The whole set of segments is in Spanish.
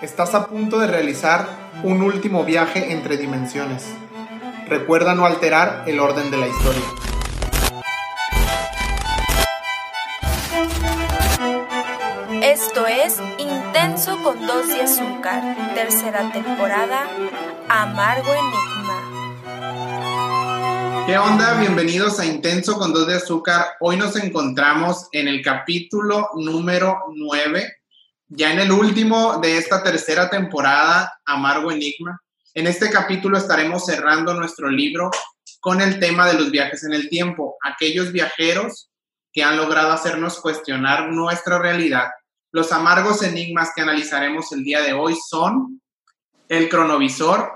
Estás a punto de realizar un último viaje entre dimensiones. Recuerda no alterar el orden de la historia. Esto es Intenso con dos de azúcar, tercera temporada, Amargo Enigma. ¿Qué onda? Bienvenidos a Intenso con dos de azúcar. Hoy nos encontramos en el capítulo número 9 ya en el último de esta tercera temporada, Amargo Enigma. En este capítulo estaremos cerrando nuestro libro con el tema de los viajes en el tiempo, aquellos viajeros que han logrado hacernos cuestionar nuestra realidad. Los amargos enigmas que analizaremos el día de hoy son el cronovisor,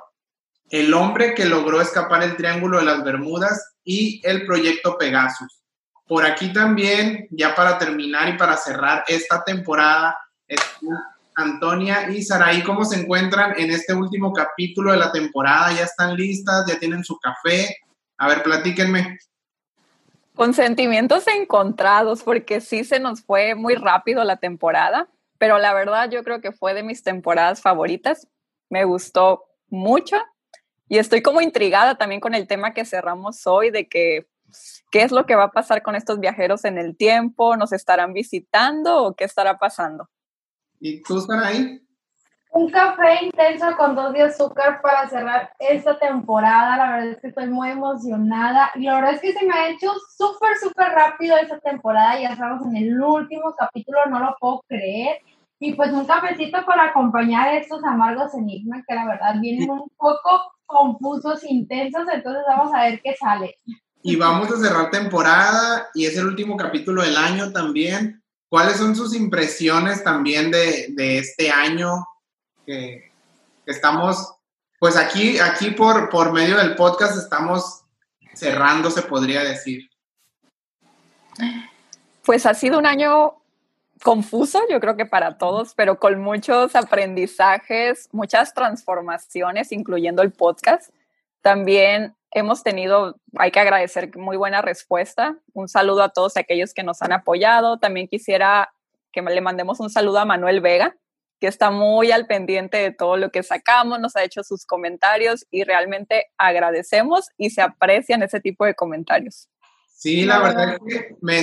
el hombre que logró escapar el Triángulo de las Bermudas y el proyecto Pegasus. Por aquí también, ya para terminar y para cerrar esta temporada, Antonia y Saraí, ¿cómo se encuentran en este último capítulo de la temporada? ¿Ya están listas? ¿Ya tienen su café? A ver, platíquenme. Con sentimientos encontrados, porque sí se nos fue muy rápido la temporada, pero la verdad yo creo que fue de mis temporadas favoritas. Me gustó mucho y estoy como intrigada también con el tema que cerramos hoy de que qué es lo que va a pasar con estos viajeros en el tiempo, nos estarán visitando o qué estará pasando. ¿Y tú, ahí? Un café intenso con dos de azúcar para cerrar esta temporada. La verdad es que estoy muy emocionada. Y la verdad es que se me ha hecho súper, súper rápido esta temporada. Ya estamos en el último capítulo, no lo puedo creer. Y pues un cafecito para acompañar estos amargos enigmas que la verdad vienen un poco confusos, intensos. Entonces vamos a ver qué sale. Y vamos a cerrar temporada y es el último capítulo del año también. ¿Cuáles son sus impresiones también de, este año que, estamos, pues aquí, aquí por, por medio del podcast estamos cerrando, se podría decir? Pues ha sido un año confuso, yo creo que para todos, pero con muchos aprendizajes, muchas transformaciones, incluyendo el podcast. También hemos tenido, hay que agradecer muy buena respuesta. Un saludo a todos aquellos que nos han apoyado. También quisiera que le mandemos un saludo a Manuel Vega, que está muy al pendiente de todo lo que sacamos, nos ha hecho sus comentarios y realmente agradecemos y se aprecian ese tipo de comentarios. Sí, la verdad es que me,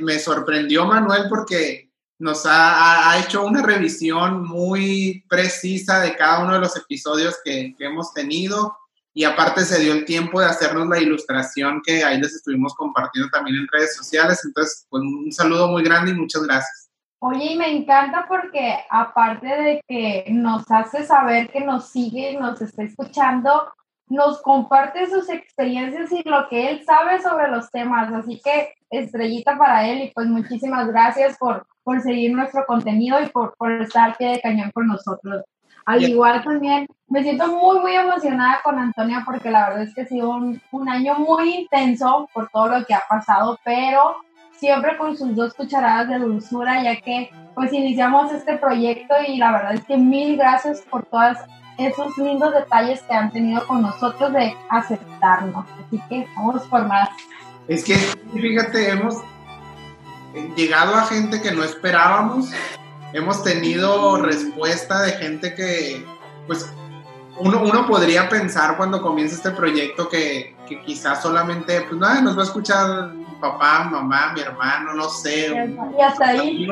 me sorprendió Manuel porque nos ha, ha, hecho una revisión muy precisa de cada uno de los episodios que, que hemos tenido y aparte se dio el tiempo de hacernos la ilustración que ahí les estuvimos compartiendo también en redes sociales. Entonces, pues un saludo muy grande y muchas gracias. Oye, y me encanta porque aparte de que nos hace saber que nos sigue, nos está escuchando, nos comparte sus experiencias y lo que él sabe sobre los temas. Así que estrellita para él y pues muchísimas gracias por, por seguir nuestro contenido y por, por estar pie de cañón con nosotros. Al igual también me siento muy, muy emocionada con Antonia porque la verdad es que ha sido un, un, año muy intenso por todo lo que ha pasado, pero siempre con sus dos cucharadas de dulzura, ya que pues iniciamos este proyecto y la verdad es que mil gracias por todos esos lindos detalles que han tenido con nosotros de aceptarnos. Así que vamos por más. Es que, fíjate, hemos llegado a gente que no esperábamos hemos tenido respuesta de gente que, pues, uno, uno podría pensar cuando comienza este proyecto que, que quizás solamente, pues, nada, nos va a escuchar papá, mamá, mi hermano, no sé. Y hasta ahí.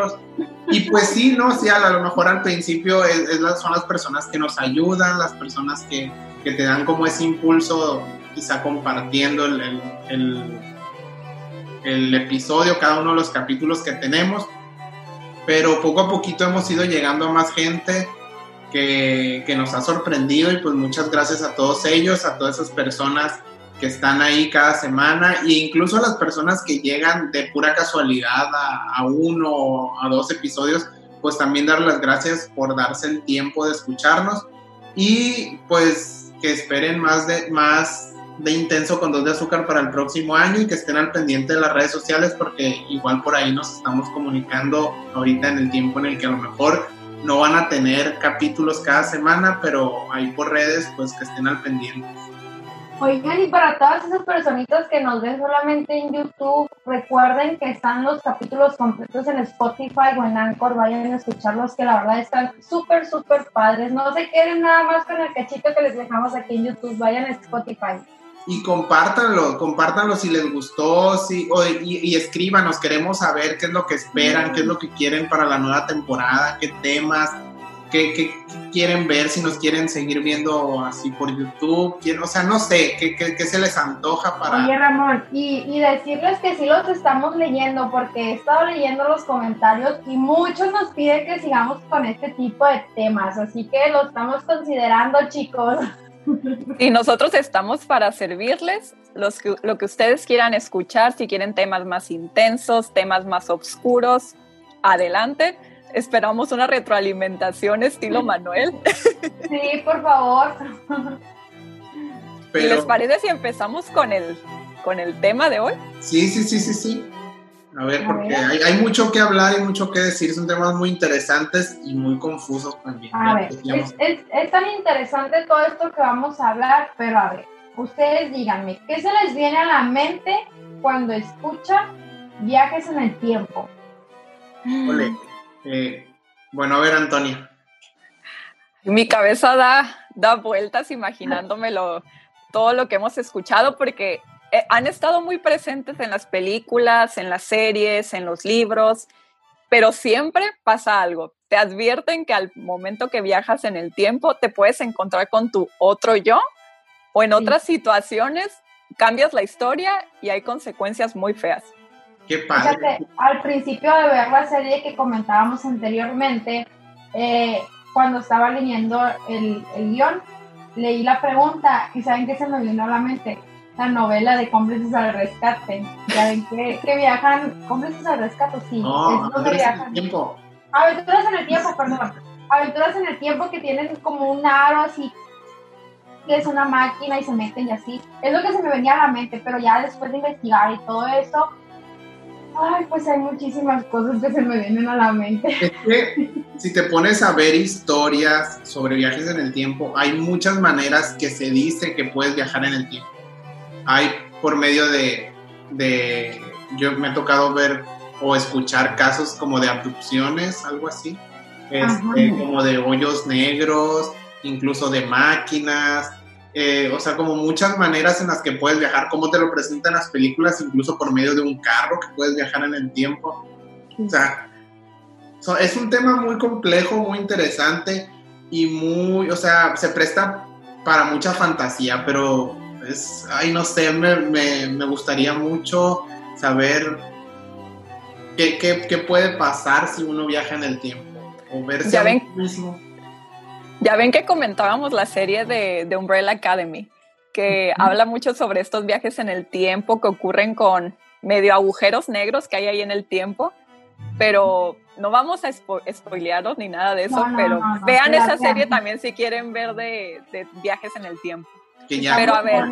Y pues sí, no, sí, a lo mejor al principio es, son las personas que nos ayudan, las personas que, que, te dan como ese impulso, quizá compartiendo el, el, el, el episodio, cada uno de los capítulos que tenemos pero poco a poquito hemos ido llegando a más gente que, que, nos ha sorprendido y pues muchas gracias a todos ellos, a todas esas personas que están ahí cada semana e incluso a las personas que llegan de pura casualidad a, a uno o a dos episodios, pues también dar las gracias por darse el tiempo de escucharnos y pues que esperen más de más de Intenso con dos de azúcar para el próximo año y que estén al pendiente de las redes sociales porque igual por ahí nos estamos comunicando ahorita en el tiempo en el que a lo mejor no van a tener capítulos cada semana, pero ahí por redes pues que estén al pendiente. Oigan, y para todas esas personitas que nos ven solamente en YouTube, recuerden que están los capítulos completos en Spotify o en Anchor, vayan a escucharlos, que la verdad están súper, súper padres. No se queden nada más con el cachito que les dejamos aquí en YouTube, vayan a Spotify. Y compártanlo, compártanlo si les gustó, si, y, y, escríbanos, queremos saber qué es lo que esperan, qué es lo que quieren para la nueva temporada, qué temas, qué, quieren ver, si nos quieren seguir viendo así por YouTube, o sea, no sé, qué, qué, se les antoja para... Oye, Ramón, y, y, decirles que sí los estamos leyendo, porque he estado leyendo los comentarios y muchos nos piden que sigamos con este tipo de temas, así que lo estamos considerando, chicos. Y nosotros estamos para servirles los lo que ustedes quieran escuchar, si quieren temas más intensos, temas más oscuros, adelante Esperamos una retroalimentación estilo Manuel. Sí, por favor. ¿Y les parece si empezamos con el, con el tema de hoy? Sí, sí, sí, sí, sí. A ver, porque Hay, hay, mucho que hablar y mucho que decir. Son temas muy interesantes y muy confusos también. A ver, es, es, es, tan interesante todo esto que vamos a hablar, pero a ver, ustedes díganme, ¿qué se les viene a la mente cuando escuchan viajes en el tiempo? Ole, eh, bueno, a ver, Antonia. Mi cabeza da, da vueltas imaginándomelo todo lo que hemos escuchado porque eh, han estado muy presentes en las películas, en las series, en los libros, pero siempre pasa algo. Te advierten que al momento que viajas en el tiempo te puedes encontrar con tu otro yo o en otras situaciones cambias la historia y hay consecuencias muy feas. Qué padre. al principio de ver la serie que comentábamos anteriormente, eh, cuando estaba leyendo el, el, guion, leí la pregunta y ¿saben qué se me vino a la mente? La novela de cómplices al rescate. Ya ven que, que viajan, cómplices al rescate, sí. No, es viajan. En el tiempo. Aventuras en el tiempo, perdón. Aventuras en el tiempo que tienen como un aro así que es una máquina y se meten y así. Es lo que se me venía a la mente, pero ya después de investigar y todo eso, Ay, pues hay muchísimas cosas que se me vienen a la mente. Es que si te pones a ver historias sobre viajes en el tiempo, hay muchas maneras que se dice que puedes viajar en el tiempo. Hay por medio de, de yo me ha tocado ver o escuchar casos como de abducciones, algo así, este, como de hoyos negros, incluso de máquinas, eh, o sea, como muchas maneras en las que puedes viajar, como te lo presentan las películas, incluso por medio de un carro que puedes viajar en el tiempo. O sea, es un tema muy complejo, muy interesante y muy, o sea, se presta para mucha fantasía, pero es, ay, no sé, me, me, gustaría mucho saber qué, qué, qué, puede pasar si uno viaja en el tiempo o verse ya ven, mismo. Ya ven que comentábamos la serie de, Umbrella Academy, que habla mucho sobre estos viajes en el tiempo que ocurren con medio agujeros negros que hay ahí en el tiempo, pero no vamos a spo spoilearlos ni nada de eso, pero vean esa serie también si quieren ver de, viajes en el tiempo. Pero a ver.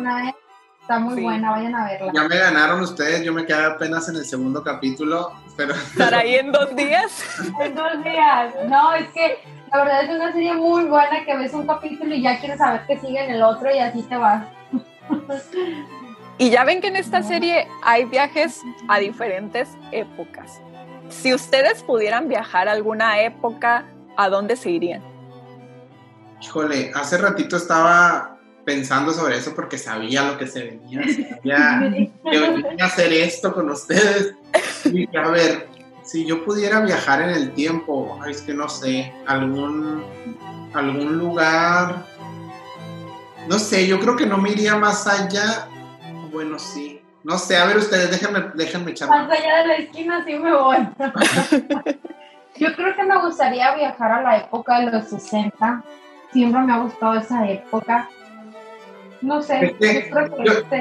Está muy buena, vayan a verla. Ya me ganaron ustedes, yo me quedé apenas en el segundo capítulo, pero... ¿Estar ahí en dos días? en dos días. No, es que la verdad es una serie muy buena que ves un capítulo y ya quieres saber que sigue en el otro y así te vas. y ya ven que en esta serie hay viajes a diferentes épocas. Si ustedes pudieran viajar a alguna época, ¿a dónde se irían? Híjole, hace ratito estaba pensando sobre eso porque sabía lo que se venía. Sabía que venía a hacer esto con ustedes. Y a ver, si yo pudiera viajar en el tiempo, es que no sé, algún, algún lugar, no sé, yo creo que no me iría más allá. Bueno, sí. No sé, a ver ustedes, déjenme, déjenme echar. Más allá de la esquina sí me voy. yo creo que me gustaría viajar a la época de los 60. Siempre me ha gustado esa época no sé.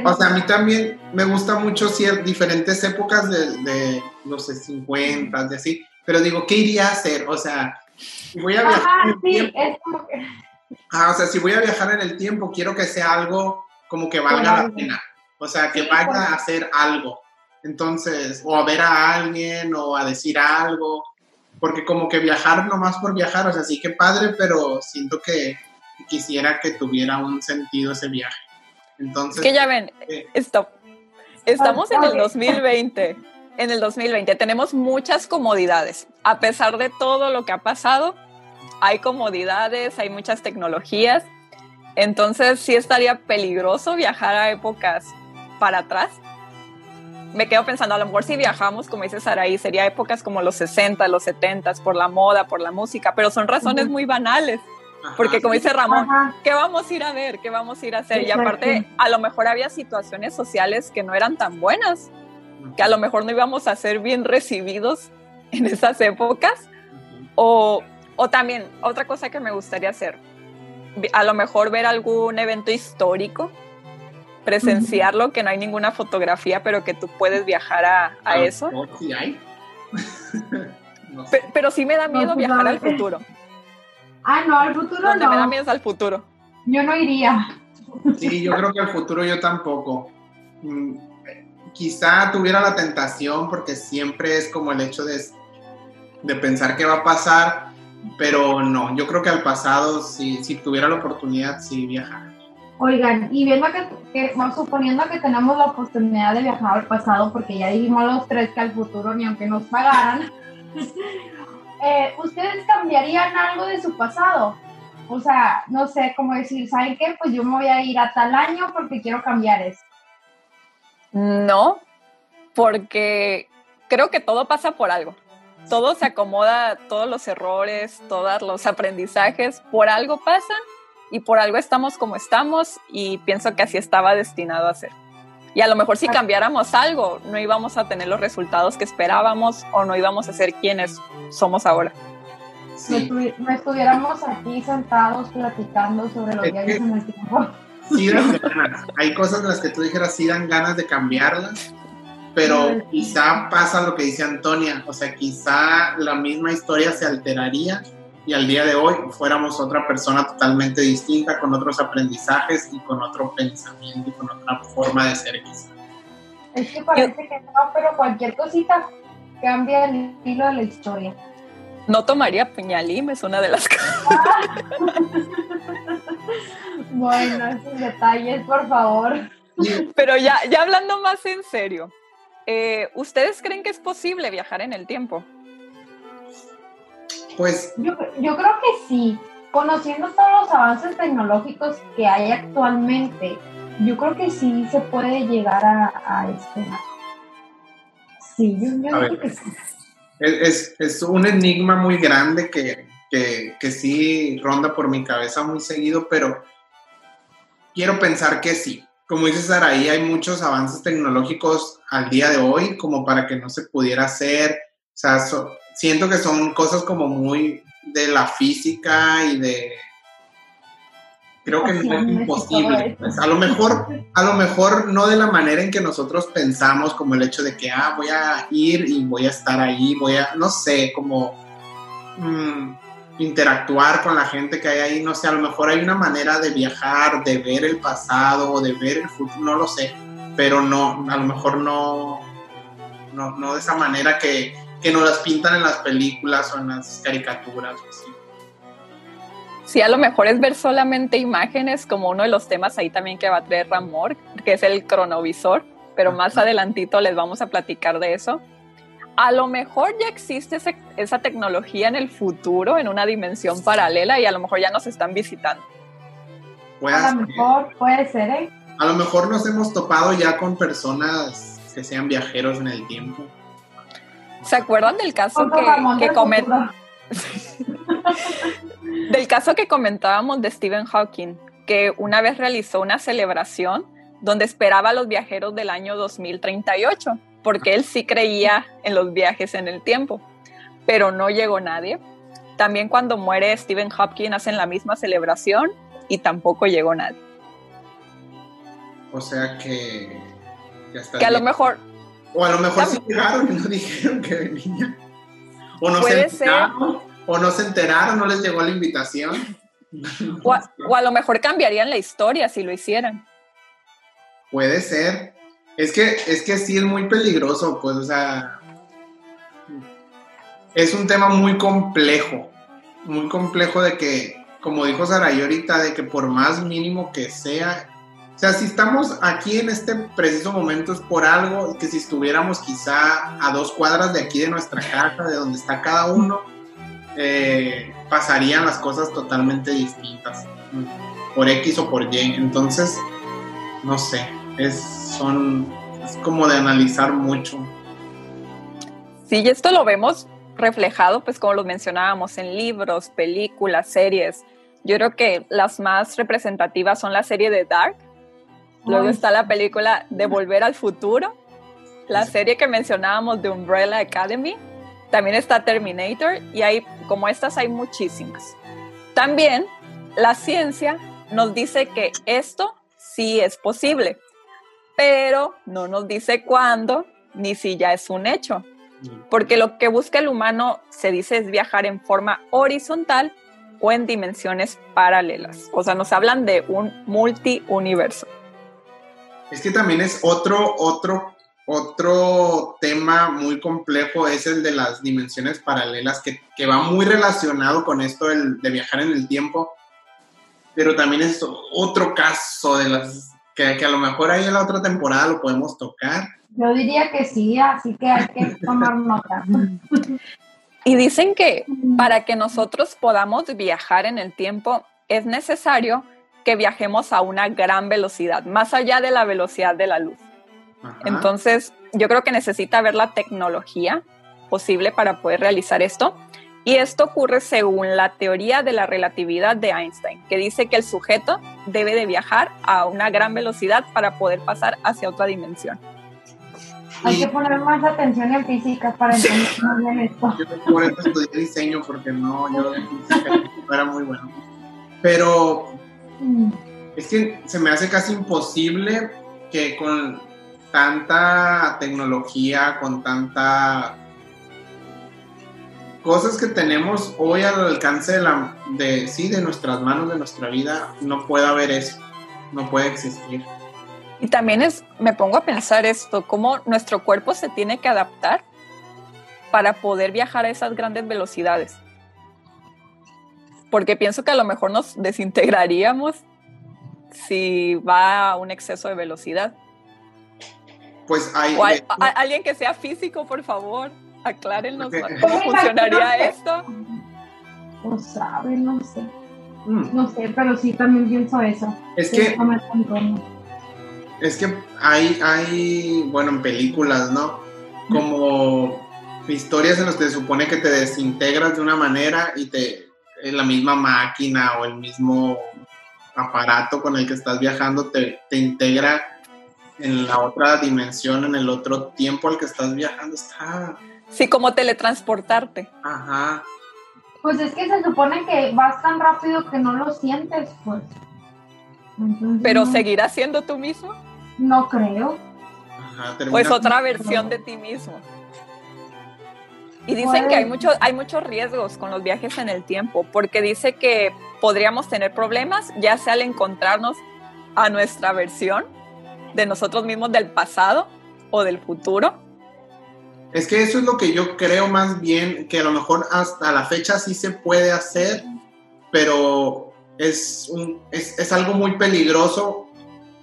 o sea, a mí también me gusta mucho diferentes épocas de, de los 50 y así, pero digo, ¿qué iría a hacer? O sea, si voy a viajar en el tiempo, ah, o sea, si voy a viajar en el tiempo, quiero que sea algo como que valga la pena. O sea, que vaya a hacer algo. Entonces, o a ver a alguien o a decir algo. Porque como que viajar nomás por viajar, o sea, sí que padre, pero siento que quisiera que tuviera un sentido ese viaje. Entonces, que ya ven, eh, stop. Estamos en el Ok. 2020. En el 2020 tenemos muchas comodidades. A pesar de todo lo que ha pasado, hay comodidades, hay muchas tecnologías. Entonces sí estaría peligroso viajar a épocas para atrás. Me quedo pensando, a lo mejor si viajamos, como dice Saraí, sería épocas como los 60, los 70, por la moda, por la música, pero son razones muy banales. Porque como dice Ramón. ¿qué vamos a ir a ver? ¿Qué vamos a ir a hacer? Y aparte, a lo mejor había situaciones sociales que no eran tan buenas, que a lo mejor no íbamos a ser bien recibidos en esas épocas. O, o también, otra cosa que me gustaría hacer, a lo mejor ver algún evento histórico, presenciarlo, que no hay ninguna fotografía, pero que tú puedes viajar a, a A lo eso. mejor sí hay. No sé. Pe- pero sí me da miedo pues, viajar al futuro. Ah, no, al futuro Donde me da no. miedo es al futuro. Yo no iría. Sí, yo creo que al futuro yo tampoco. Mm, Quizá tuviera la tentación porque siempre es como el hecho de, de pensar qué va a pasar, pero no, yo creo que al pasado, si, si tuviera la oportunidad, sí viajar. Oigan, y viendo que, que bueno, suponiendo que tenemos la oportunidad de viajar al pasado, porque ya dijimos los tres que al futuro ni aunque nos pagaran, eh, ¿ustedes cambiarían algo de su pasado? O sea, no sé cómo decir, ¿saben qué? Pues yo me voy a ir a tal año porque quiero cambiar eso. No, porque creo que todo pasa por algo. Todo se acomoda, todos los errores, todos los aprendizajes, por algo pasan y por algo estamos como estamos y pienso que así estaba destinado a ser. Y a lo mejor si cambiáramos algo, no íbamos a tener los resultados que esperábamos o no íbamos a ser quienes somos ahora. No, Sí, estuvi- no estuviéramos aquí sentados platicando sobre los Es viajes que- en el tiempo. sí dan ganas. Hay cosas en las que tú dijeras sí dan ganas de cambiarlas, pero quizá pasa lo que dice Antonia, o sea, quizá la misma historia se alteraría y al día de hoy fuéramos otra persona totalmente distinta, con otros aprendizajes y con otro pensamiento y con otra forma de ser quizá. Es que parece que no, pero cualquier cosita cambia el hilo de la historia. No tomaría Peñalim, es una de las cosas. Bueno, esos detalles, por favor. Pero ya, ya hablando más en serio, eh, ¿ustedes creen que es posible viajar en el tiempo? Pues Yo, yo creo que sí. Conociendo todos los avances tecnológicos que hay actualmente, yo creo que sí se puede llegar a, a este. Sí, yo, ver. que sí. es, es- un enigma muy grande que, que, que sí ronda por mi cabeza muy seguido, pero quiero pensar que sí. Como dice Saraí, hay muchos avances tecnológicos al día de hoy como para que no se pudiera hacer. O sea, so- siento que son cosas como muy de la física y de... Creo que no es imposible. eso. pues, a lo mejor a lo mejor no de la manera en que nosotros pensamos, como el hecho de que, ah, voy a ir y voy a estar ahí, voy a, no sé, como mm, interactuar con la gente que hay ahí, no sé, a lo mejor hay una manera de viajar, de ver el pasado, de ver el futuro, no lo sé, pero no, a lo mejor no, no, no de esa manera que, que nos las pintan en las películas o en las caricaturas. o así. Sí, a lo mejor es ver solamente imágenes, como uno de los temas ahí también que va a traer Ramón, que es el cronovisor, pero más adelantito les vamos a platicar de eso. A lo mejor ya existe ese- esa tecnología en el futuro, en una dimensión paralela, y a lo mejor ya nos están visitando. Puede A lo mejor puede ser, ¿eh? A lo mejor nos hemos topado ya con personas que sean viajeros en el tiempo. ¿Se acuerdan del caso que, que del caso que comentábamos de Stephen Hawking, que una vez realizó una celebración donde esperaba a los viajeros del año 2038, porque él sí creía en los viajes en el tiempo, pero no llegó nadie. También cuando muere Stephen Hawking hacen la misma celebración y tampoco llegó nadie. O sea que. ya está Que a lo bien. O a lo mejor sí llegaron y no dijeron que venían. O no se ser. enteraron. O no se enteraron, no les llegó la invitación. o a, o a lo mejor cambiarían la historia si lo hicieran. Puede ser. Es que, es que sí es muy peligroso, pues, o sea. Es un tema muy complejo. Muy complejo de que, como dijo Saray ahorita, de que por más mínimo que sea, O sea, si estamos aquí en este preciso momento es por algo que si estuviéramos quizá a dos cuadras de aquí de nuestra casa, de donde está cada uno, eh, pasarían las cosas totalmente distintas, por X o por Y. Entonces, no sé, es, son, es como de analizar mucho. Sí, y esto lo vemos reflejado, pues como lo mencionábamos, en libros, películas, series. Yo creo que las más representativas son la serie de Dark, Luego está la película de Volver al Futuro, la serie que mencionábamos de Umbrella Academy, también está Terminator y hay, como estas hay muchísimas. También la ciencia nos dice que esto sí es posible, pero no nos dice cuándo ni si ya es un hecho. Porque lo que busca el humano, se dice, es viajar en forma horizontal o en dimensiones paralelas. O sea, nos hablan de un multiuniverso. Es que también es otro, otro, otro tema muy complejo, es el de las dimensiones paralelas, que, va muy relacionado con esto de viajar en el tiempo, pero también es otro caso de las que, que a lo mejor ahí en la otra temporada lo podemos tocar. Yo diría que sí, así que hay que tomar nota. Y dicen que para que nosotros podamos viajar en el tiempo es necesario que viajemos a una gran velocidad, más allá de la velocidad de la luz. Entonces, yo creo que necesita haber la tecnología posible para poder realizar esto. Y esto ocurre según la teoría de la relatividad de Einstein, que dice que el sujeto debe de viajar a una gran velocidad para poder pasar hacia otra dimensión. Hay que poner más atención en física para entender bien esto. Yo por eso estudié diseño, porque no, yo no era muy bueno. Pero Mm. Es que se me hace casi imposible que con tanta tecnología, con tanta cosas que tenemos hoy al alcance de, la, de, sí, de nuestras manos, de nuestra vida, no pueda haber eso, no puede existir. Y también es, me pongo a pensar esto, cómo nuestro cuerpo se tiene que adaptar para poder viajar a esas grandes velocidades porque pienso que a lo mejor nos desintegraríamos si va a un exceso de velocidad. Pues hay... alguien que sea físico, por favor, aclárenos cómo funcionaría esto. No sabe, no sé. Mm. No sé, pero sí también pienso eso. Es que... Es que hay, hay, bueno, en películas, ¿no? Como historias en las que se supone que te desintegras de una manera y te la misma máquina o el mismo aparato con el que estás viajando te, integra en la otra dimensión, en el otro tiempo al que estás viajando. Está... Sí, como teletransportarte. Ajá. Pues es que se supone que vas tan rápido que no lo sientes, pues. Pero seguirás siendo tú mismo. No creo. Ajá, pues otra versión de ti mismo. Y dicen que hay, mucho, hay muchos riesgos con los viajes en el tiempo, porque dice que podríamos tener problemas, ya sea al encontrarnos a nuestra versión de nosotros mismos del pasado o del futuro. Es que eso es lo que yo creo más bien, que a lo mejor hasta la fecha sí se puede hacer, pero es, un, es, es algo muy peligroso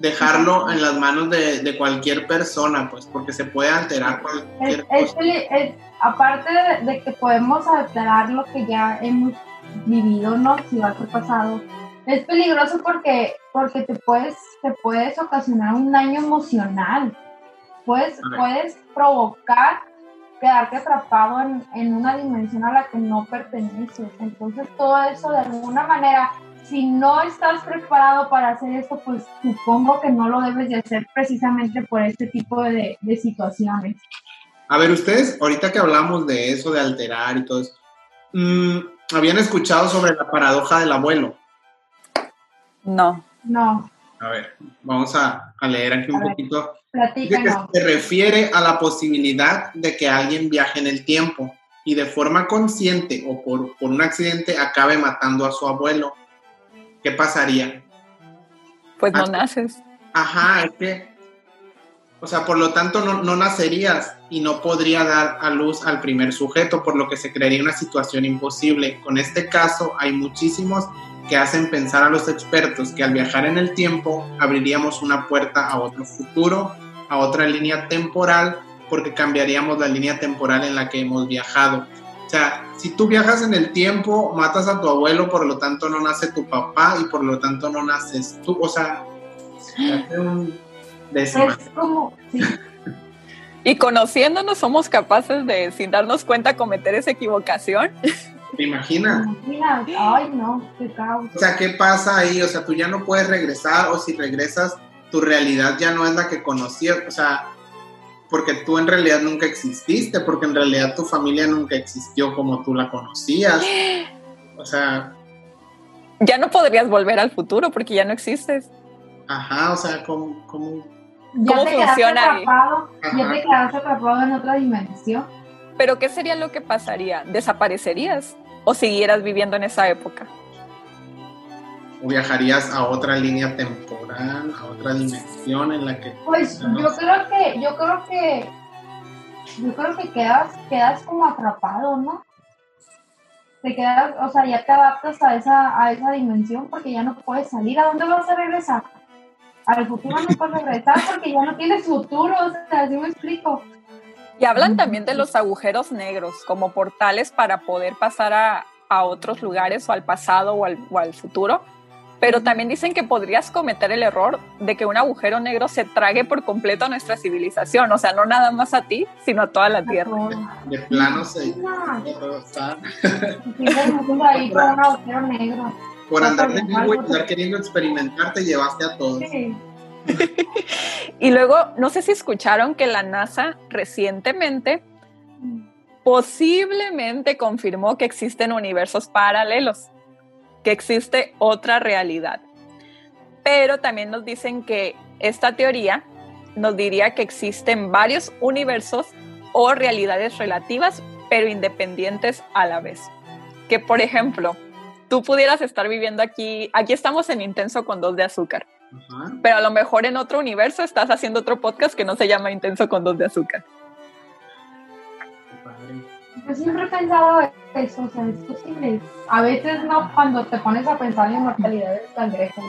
dejarlo en las manos de, de, cualquier persona, pues, porque se puede alterar cualquier cosa. aparte de, que podemos alterar lo que ya hemos vivido, ¿no? Si va a ser pasado, es peligroso porque, porque te, puedes, te puedes ocasionar un daño emocional. Puedes, puedes provocar quedarte atrapado en, en una dimensión a la que no perteneces. Entonces, todo eso de alguna manera si no estás preparado para hacer esto, pues supongo que no lo debes de hacer precisamente por este tipo de, situaciones. A ver, ustedes, ahorita que hablamos de eso, de alterar y todo eso, mm, ¿habían escuchado sobre la paradoja del abuelo? No. No. A ver, vamos a, leer aquí un poquito. Platícanos. se refiere a la posibilidad de que alguien viaje en el tiempo y de forma consciente o por, por un accidente acabe matando a su abuelo ¿qué pasaría? Pues no naces. Ajá, es que, o sea, por lo tanto no, nacerías y no podría dar a luz al primer sujeto, por lo que se crearía una situación imposible. Con este caso hay muchísimos que hacen pensar a los expertos que al viajar en el tiempo abriríamos una puerta a otro futuro, a otra línea temporal, porque cambiaríamos la línea temporal en la que hemos viajado. O sea, si tú viajas en el tiempo, matas a tu abuelo, por lo tanto no nace tu papá y por lo tanto no naces tú. O sea, hace un Es como, sí. Y conociéndonos somos capaces de, sin darnos cuenta, cometer esa equivocación. ¿Te imaginas? Mira, ay no, qué caos. O sea, ¿qué pasa ahí? O sea, tú ya no puedes regresar o si regresas, tu realidad ya no es la que conocías. O sea, porque tú en realidad nunca exististe, porque en realidad tu familia nunca existió como tú la conocías. O sea, Ya no podrías volver al futuro porque ya no existes. ajá, o sea, ¿cómo, cómo? Ya ¿Cómo te quedaste funciona ahí? atrapado, ya te quedaste atrapado en otra dimensión. Pero ¿qué sería lo que pasaría? ¿Desaparecerías o siguieras viviendo en esa época? ¿O viajarías a otra línea temporal, a otra dimensión en la que... Pues yo creo que, yo creo que, yo creo que quedas, quedas como atrapado, ¿no? Te quedas, o sea, ya te adaptas a esa, a esa dimensión porque ya no puedes salir. ¿A dónde vas a regresar? Al futuro no puedes regresar porque ya no tienes futuro, o sea, así me explico. Y hablan también de los agujeros negros como portales para poder pasar a, a otros lugares o al pasado o al, o al futuro. Pero también dicen que podrías cometer el error de que un agujero negro se trague por completo a nuestra civilización. O sea, no nada más a ti, sino a toda la Tierra. De plano se... Por andar de vivo y andar queriendo experimentar, te llevaste a todos. Sí. Y luego, no sé si escucharon que la NASA recientemente posiblemente confirmó que existen universos paralelos, que existe otra realidad. Pero también nos dicen que esta teoría nos diría que existen varios universos o realidades relativas, pero independientes a la vez. Que, por ejemplo, tú pudieras estar viviendo aquí, aquí estamos en Intenso con dos de azúcar, pero a lo mejor en otro universo estás haciendo otro podcast que no se llama Intenso con dos de azúcar. Yo siempre he pensado eso, o sea, es posible. A veces no, cuando te pones a pensar en la mortalidad del cangrejo,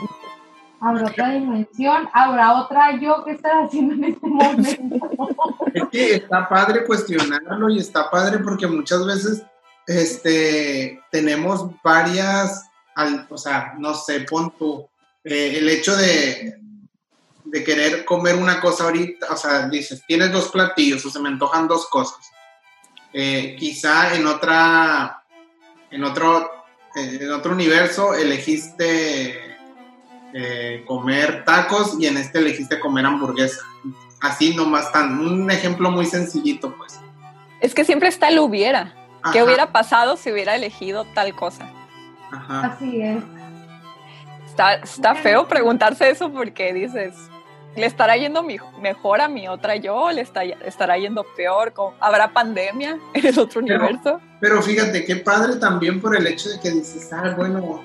habrá otra dimensión, habrá otra yo que estás haciendo en este momento. Es que está padre cuestionarlo y está padre porque muchas veces este, tenemos varias, al- o sea, no sé, pon tú, eh, el hecho de, de querer comer una cosa ahorita, o sea, dices, tienes dos platillos o se me antojan dos cosas. Eh, quizá en otra, en otro, eh, en otro universo elegiste eh, comer tacos y en este elegiste comer hamburguesa así nomás tan, un ejemplo muy sencillito, pues. Es que siempre está el hubiera. ¿Qué hubiera pasado si hubiera elegido tal cosa? Ajá. Así es. Está, está feo preguntarse eso porque dices, ¿le estará yendo mejor a mi otra yo? ¿Le está- estará yendo peor? ¿Cómo- ¿Habrá pandemia en el otro Pero- universo? Pero fíjate, qué padre también por el hecho de que dices, ah, bueno,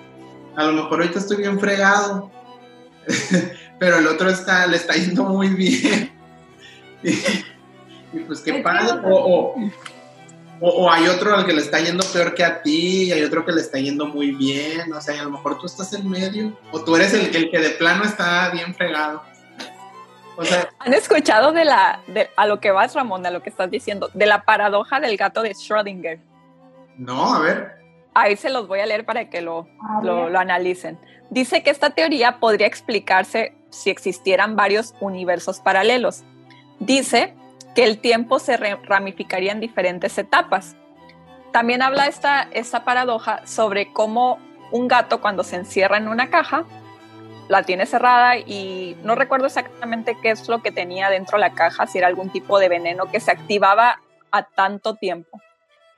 a lo mejor ahorita estoy bien fregado, pero el otro está, le está yendo muy bien. y, pues qué padre. O, o- hay otro al que le está yendo peor que a ti, y hay otro que le está yendo muy bien, o sea, y a lo mejor tú estás en medio, o tú eres el, el que de plano está bien fregado. O sea, ¿Han escuchado de la, de, a lo que vas, Ramón, a lo que estás diciendo, de la paradoja del gato de Schrödinger? no, a ver. Ahí se los voy a leer para que lo, A lo, lo analicen. Dice que esta teoría podría explicarse si existieran varios universos paralelos. Dice que el tiempo se ramificaría en diferentes etapas. También habla esta, esta paradoja sobre cómo un gato cuando se encierra en una caja, la tiene cerrada y no recuerdo exactamente qué es lo que tenía dentro de la caja, si era algún tipo de veneno que se activaba a tanto tiempo.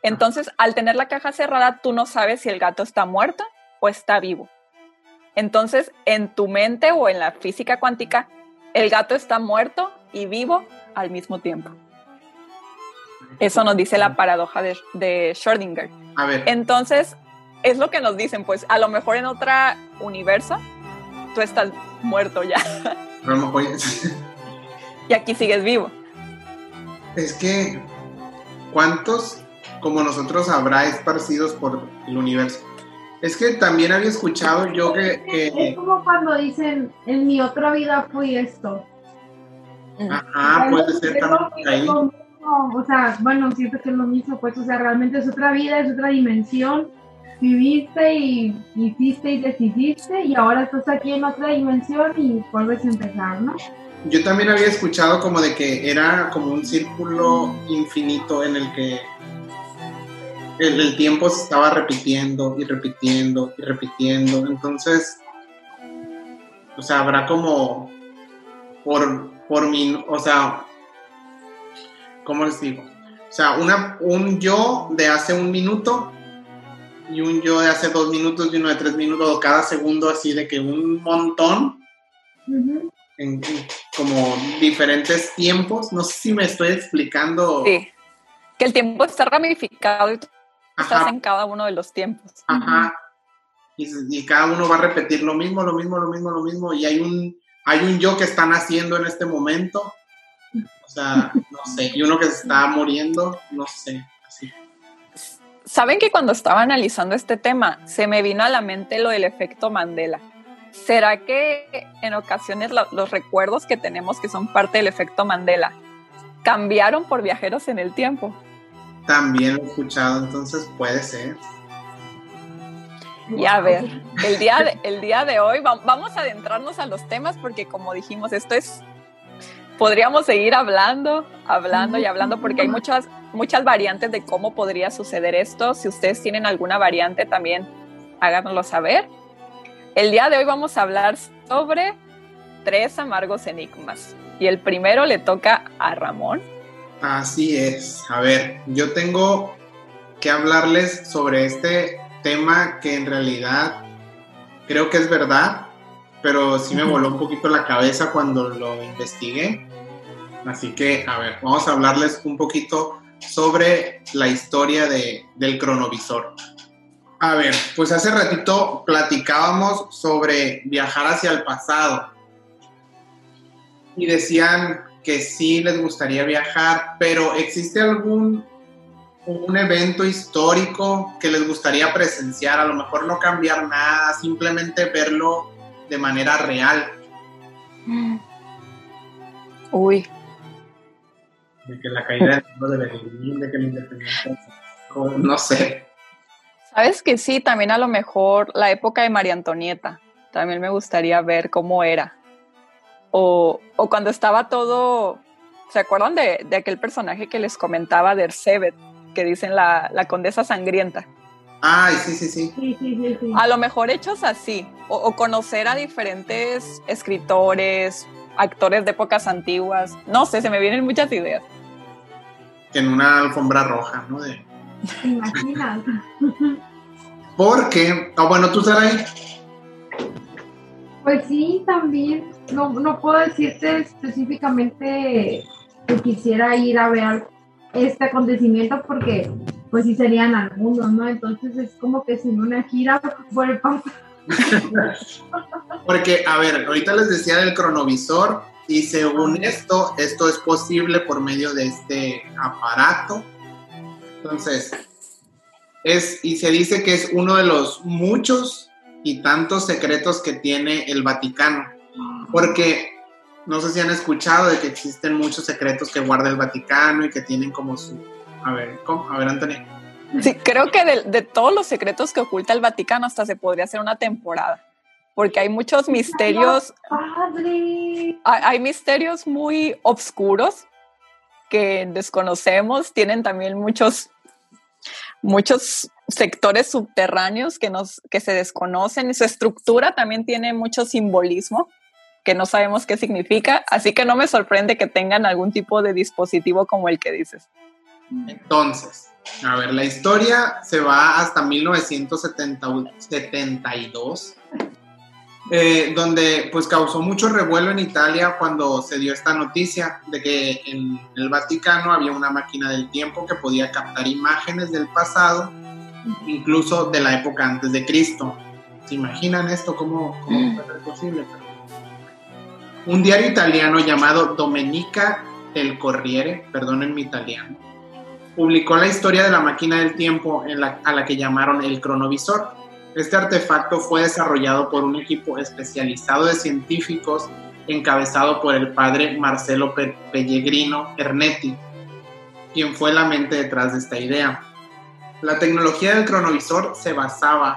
Entonces, al tener la caja cerrada, tú no sabes si el gato está muerto o está vivo. Entonces, en tu mente o en la física cuántica, el gato está muerto y vivo al mismo tiempo. Eso nos dice la paradoja de, de Schrödinger. A ver. Entonces, es lo que nos dicen, pues a lo mejor en otra universo tú estás muerto ya a lo mejor- y aquí sigues vivo. Es que, ¿cuántos como nosotros habrá esparcidos por el universo? Es que también había escuchado yo que... Es, que- es como cuando dicen, en mi otra vida fui esto. Ajá, puede ser también ahí. O sea, bueno, siento que es lo mismo, pues, o sea, realmente es otra vida, es otra dimensión. Viviste y hiciste y decidiste y ahora estás aquí en otra dimensión y vuelves a empezar, ¿no? Yo también había escuchado como de que era como un círculo infinito en el que el, el tiempo se estaba repitiendo y repitiendo y repitiendo. Entonces, o sea, habrá como por, por min, o sea, ¿cómo les digo? O sea, una, un yo de hace un minuto y un yo de hace dos minutos y uno de tres minutos, cada segundo así de que un montón Ujú. en, en como diferentes tiempos. No sé si me estoy explicando. Sí. Que el tiempo está ramificado y tú estás en cada uno de los tiempos. ajá. Y, y cada uno va a repetir lo mismo, lo mismo, lo mismo, lo mismo. Y hay un, hay un yo que están haciendo en este momento. O sea, no sé. Y uno que se está muriendo, no sé. Saben que cuando estaba analizando este tema, se me vino a la mente lo del efecto Mandela. ¿Será que en ocasiones lo- los recuerdos que tenemos que son parte del efecto Mandela cambiaron por viajeros en el tiempo? También lo he escuchado, entonces puede ser. Y a ver, el día de, el día de hoy va- vamos a adentrarnos a los temas porque como dijimos, esto es, podríamos seguir hablando, hablando y hablando porque hay muchas, muchas variantes de cómo podría suceder esto. Si ustedes tienen alguna variante también, háganoslo saber. El día de hoy vamos a hablar sobre tres amargos enigmas. Y el primero le toca a Ramón. Así es. A ver, yo tengo que hablarles sobre este tema que en realidad creo que es verdad, pero sí me voló un poquito la cabeza cuando lo investigué. Así que, a ver, vamos a hablarles un poquito sobre la historia de, del cronovisor. A ver, pues hace ratito platicábamos sobre viajar hacia el pasado y decían que sí les gustaría viajar, pero ¿existe algún un evento histórico que les gustaría presenciar? A lo mejor no cambiar nada, simplemente verlo de manera real. Uy, De que la caída del muro de Berlín, de que la independencia, no sé. Sabes que sí, también a lo mejor la época de María Antonieta. También me gustaría ver cómo era. O, o cuando estaba todo. ¿Se acuerdan de, de aquel personaje que les comentaba de Ersebet? Que dicen la, la condesa sangrienta. Ay, sí, sí, sí. Sí, sí, sí, sí. A lo mejor hechos así. O, o conocer a diferentes escritores, actores de épocas antiguas. No sé, se me vienen muchas ideas. Que en una alfombra roja, ¿no? De- ¿Te imaginas? Porque, ah, bueno, tú, Saray, Pues sí, también. No, no puedo decirte específicamente que quisiera ir a ver este acontecimiento porque pues sí serían algunos, ¿no? Entonces es como que sin una gira por el pasado. porque, a ver, ahorita les decía del cronovisor y según esto, esto es posible por medio de este aparato. Entonces, es, y se dice que es uno de los muchos y tantos secretos que tiene el Vaticano. Porque no sé si han escuchado de que existen muchos secretos que guarda el Vaticano y que tienen como su... A ver, ¿cómo? A ver, Antonio. Sí, creo que de, de todos los secretos que oculta el Vaticano hasta se podría hacer una temporada. Porque hay muchos misterios ¡Padre! hay, hay misterios muy oscuros que desconocemos, tienen también muchos, muchos sectores subterráneos que, nos, que se desconocen y su estructura también tiene mucho simbolismo que no sabemos qué significa, así que no me sorprende que tengan algún tipo de dispositivo como el que dices. Entonces, a ver, la historia se va hasta 1972, eh, donde pues causó mucho revuelo en Italia cuando se dio esta noticia de que en el Vaticano había una máquina del tiempo que podía captar imágenes del pasado, incluso de la época antes de Cristo. ¿Se imaginan esto? ¿Cómo, cómo puede ser posible? Un diario italiano llamado Domenica del Corriere, perdonen mi italiano, publicó la historia de la máquina del tiempo en la- a la que llamaron el cronovisor. Este artefacto fue desarrollado por un equipo especializado de científicos encabezado por el padre Marcelo Pellegrino Ernetti, quien fue la mente detrás de esta idea. La tecnología del cronovisor se basaba,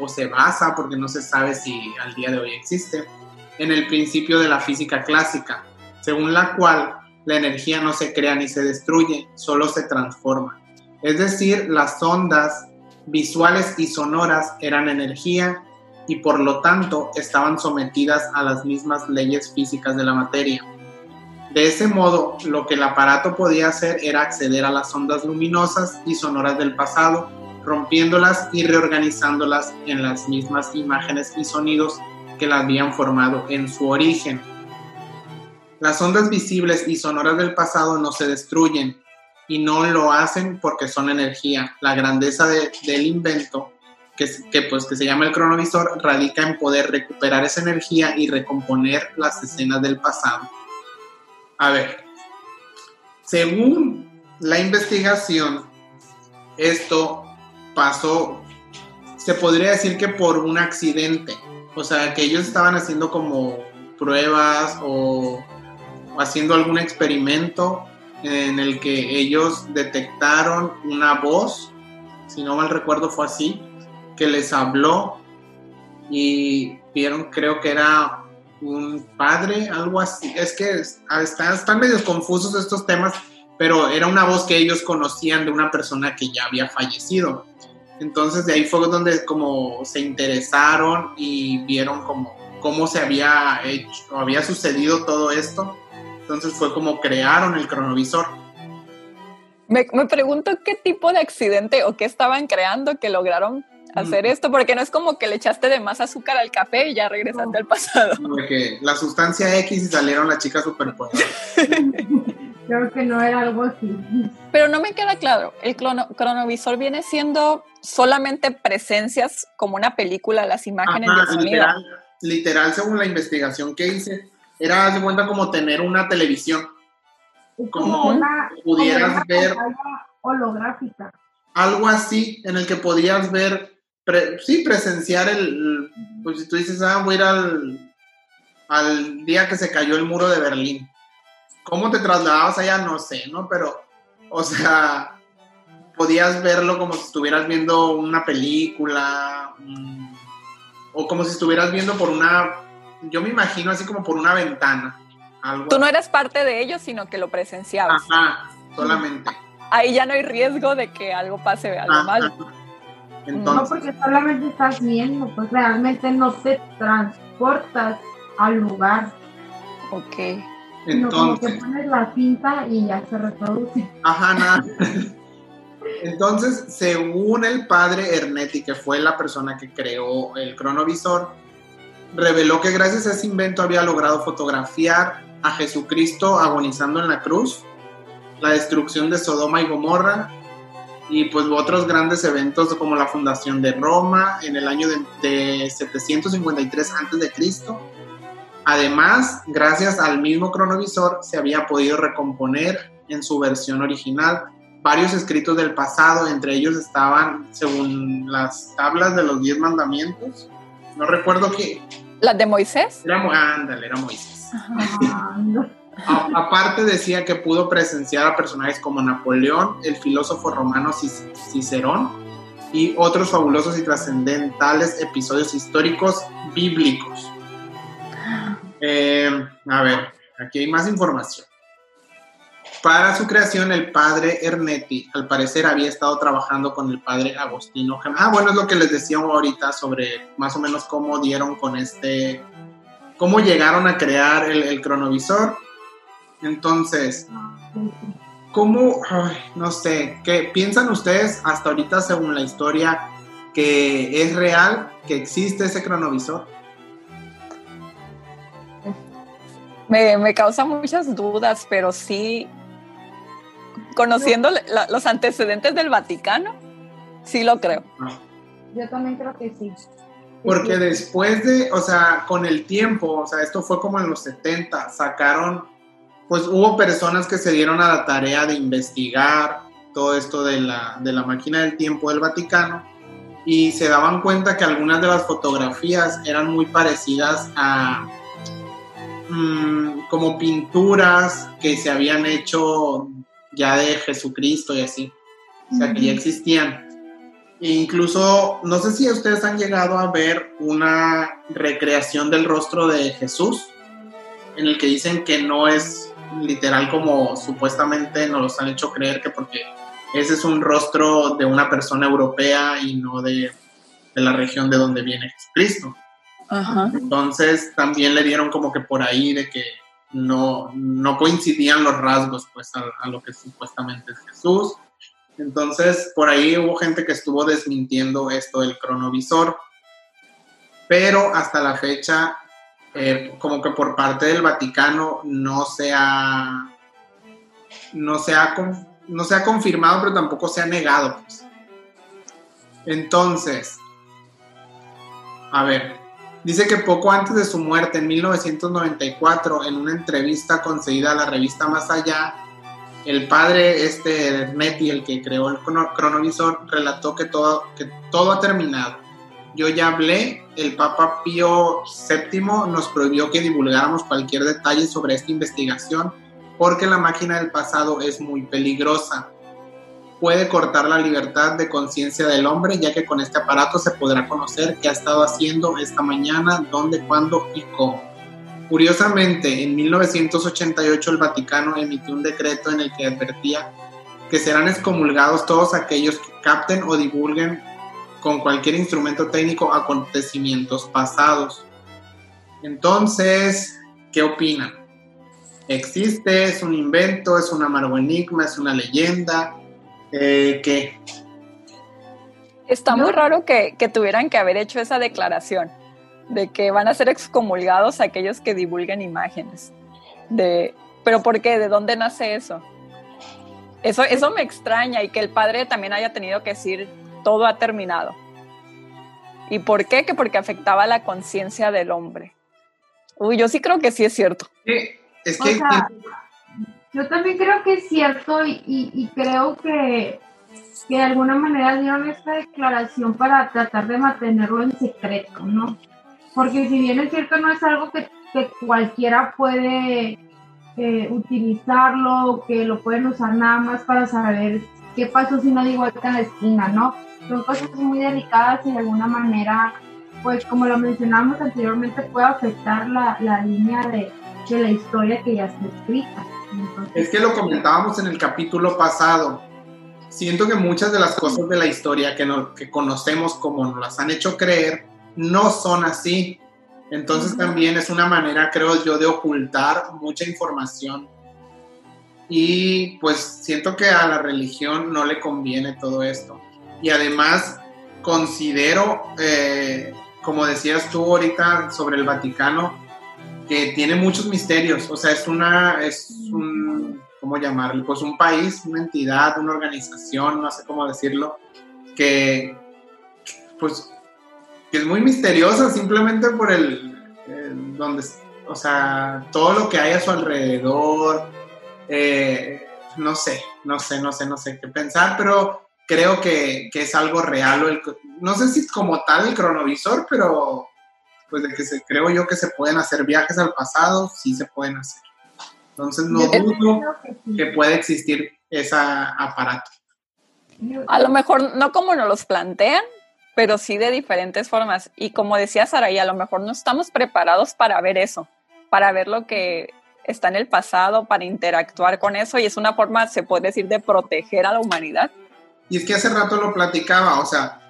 o se basa, porque no se sabe si al día de hoy existe, en el principio de la física clásica, según la cual la energía no se crea ni se destruye, solo se transforma. Es decir, las ondas visuales y sonoras eran energía y por lo tanto estaban sometidas a las mismas leyes físicas de la materia. De ese modo, lo que el aparato podía hacer era acceder a las ondas luminosas y sonoras del pasado, rompiéndolas y reorganizándolas en las mismas imágenes y sonidos que la habían formado en su origen. Las ondas visibles y sonoras del pasado no se destruyen y no lo hacen porque son energía. La grandeza del invento, que, que, pues, que se llama el cronovisor, radica en poder recuperar esa energía y recomponer las escenas del pasado. A ver, según la investigación, esto pasó, se podría decir que por un accidente. O sea, que ellos estaban haciendo como pruebas o haciendo algún experimento en el que ellos detectaron una voz, si no mal recuerdo fue así, que les habló y vieron, creo que era un padre, algo así. Es que están, están medio confusos estos temas, pero era una voz que ellos conocían de una persona que ya había fallecido. Entonces de ahí fue donde como se interesaron y vieron como cómo se había hecho, había sucedido todo esto entonces fue como crearon el cronovisor. Me, pregunto qué tipo de accidente o qué estaban creando que lograron hacer esto, porque no es como que le echaste de más azúcar al café y ya regresaste al pasado. Porque la sustancia X y salieron las chicas superpoderosas. Creo que no era algo así. Pero no me queda claro, ¿el cronovisor viene siendo solamente presencias como una película, las imágenes de sonido? Literal, literal, según la investigación que hice, era, de cuenta, como tener una televisión. Como, una, pudieras ver. Holográfica. Algo así, en el que podías ver, sí, presenciar el. Pues si tú dices, ah, voy a ir al, al día que se cayó el muro de Berlín. ¿Cómo te trasladabas allá? No sé, ¿no? Pero, o sea, podías verlo como si estuvieras viendo una película, mm, o como si estuvieras viendo por una yo me imagino así como por una ventana. Tú no eres parte de ellos, sino que lo presenciabas. Ajá, solamente. Ahí ya no hay riesgo de que algo pase, algo malo. no, porque solamente estás viendo, pues realmente no te transportas al lugar. Ok. Entonces. te pones la cinta y ya se reproduce. Ajá, nada. Entonces, según el padre Ernetti, que fue la persona que creó el cronovisor, reveló que gracias a ese invento había logrado fotografiar a Jesucristo agonizando en la cruz, la destrucción de Sodoma y Gomorra y pues otros grandes eventos como la fundación de Roma en el año de, 753 a.C. Además, gracias al mismo cronovisor se había podido recomponer en su versión original varios escritos del pasado, entre ellos estaban, según las tablas de los diez mandamientos, no recuerdo qué. ¿Las de Moisés? Era, ándale, era Moisés. aparte decía que pudo presenciar a personajes como Napoleón, el filósofo romano Cicerón y otros fabulosos y trascendentales episodios históricos bíblicos. Eh, a ver, aquí hay más información. Para su creación, el padre Ernetti, al parecer, había estado trabajando con el padre Agostino. Ah, bueno, es lo que les decía ahorita sobre más o menos cómo dieron con este, cómo llegaron a crear el, cronovisor. Entonces, ¿cómo, no sé, qué piensan ustedes hasta ahorita según la historia que es real, que existe ese cronovisor? Me, me causa muchas dudas, pero sí conociendo los antecedentes del Vaticano, sí lo creo. Yo también creo que sí. Porque después de, o sea, con el tiempo, o sea, esto fue como en los 70, sacaron, pues hubo personas que se dieron a la tarea de investigar todo esto de la, de la máquina del tiempo del Vaticano y se daban cuenta que algunas de las fotografías eran muy parecidas a mm, como pinturas que se habían hecho ya de Jesucristo y así, o sea, que ya existían. E incluso, no sé si ustedes han llegado a ver una recreación del rostro de Jesús, en el que dicen que no es literal como supuestamente nos los han hecho creer que porque ese es un rostro de una persona europea y no de, la región de donde viene Jesucristo. Entonces también le dieron como que por ahí de que no, no coincidían los rasgos pues a, lo que supuestamente es Jesús. Entonces por ahí hubo gente que estuvo desmintiendo esto del cronovisor, pero hasta la fecha eh, como que por parte del Vaticano no se ha no se ha no se ha confirmado, pero tampoco se ha negado. Pues. Entonces, a ver, dice que poco antes de su muerte, en 1994, en una entrevista concedida a la revista Más Allá, el padre, este el que creó el cronovisor, relató que todo, que todo ha terminado. Yo ya hablé, el Papa Pío VII nos prohibió que divulgáramos cualquier detalle sobre esta investigación porque la máquina del pasado es muy peligrosa. Puede cortar la libertad de conciencia del hombre, ya que con este aparato se podrá conocer qué ha estado haciendo esta mañana, dónde, cuándo y cómo. Curiosamente, en 1988 el Vaticano emitió un decreto en el que advertía que serán excomulgados todos aquellos que capten o divulguen con cualquier instrumento técnico acontecimientos pasados. Entonces, ¿qué opinan? existe, es un invento, es un amargo enigma, es una leyenda, eh, ¿qué? Está muy raro que, tuvieran que haber hecho esa declaración de que van a ser excomulgados aquellos que divulguen imágenes. De, ¿Pero por qué? ¿De dónde nace eso? Eso, eso me extraña y que el padre también haya tenido que decir todo ha terminado. ¿Y por qué? Que porque afectaba la conciencia del hombre. Uy, yo sí creo que sí es cierto. Sí, es que... yo también creo que es cierto y, creo que, que, de alguna manera dieron esta declaración para tratar de mantenerlo en secreto, ¿no? Porque si bien es cierto, no es algo que, cualquiera puede eh, utilizarlo, que lo pueden usar nada más para saber qué pasó si no digo vuelta en la esquina, ¿no? Son cosas muy delicadas y de alguna manera, pues como lo mencionamos anteriormente, puede afectar la, la línea de, de la historia que ya está escrita. Es que lo comentábamos en el capítulo pasado. Siento que muchas de las cosas de la historia que, no, que conocemos como nos las han hecho creer no son así. Entonces también es una manera, creo yo, de ocultar mucha información. Y pues siento que a la religión no le conviene todo esto. Y además considero, eh, como decías tú ahorita sobre el Vaticano, tiene muchos misterios, o sea, es una, es un, ¿cómo llamarlo? Pues un país, una entidad, una organización, no sé cómo decirlo, que, pues, es muy misteriosa simplemente por el, donde, o sea, todo lo que hay a su alrededor, eh, no sé, no sé, no sé, no sé qué pensar, pero creo que, que es algo real, no sé si como tal el cronovisor, pero pues de que se, creo yo que se pueden hacer viajes al pasado, sí se pueden hacer. Entonces no dudo que, puede existir ese aparato. A lo mejor no como nos los plantean, pero sí de diferentes formas. Y como decía Saraí, a lo mejor no estamos preparados para ver eso, para ver lo que está en el pasado, para interactuar con eso. Y es una forma, se puede decir, de proteger a la humanidad. Y es que hace rato lo platicaba, o sea,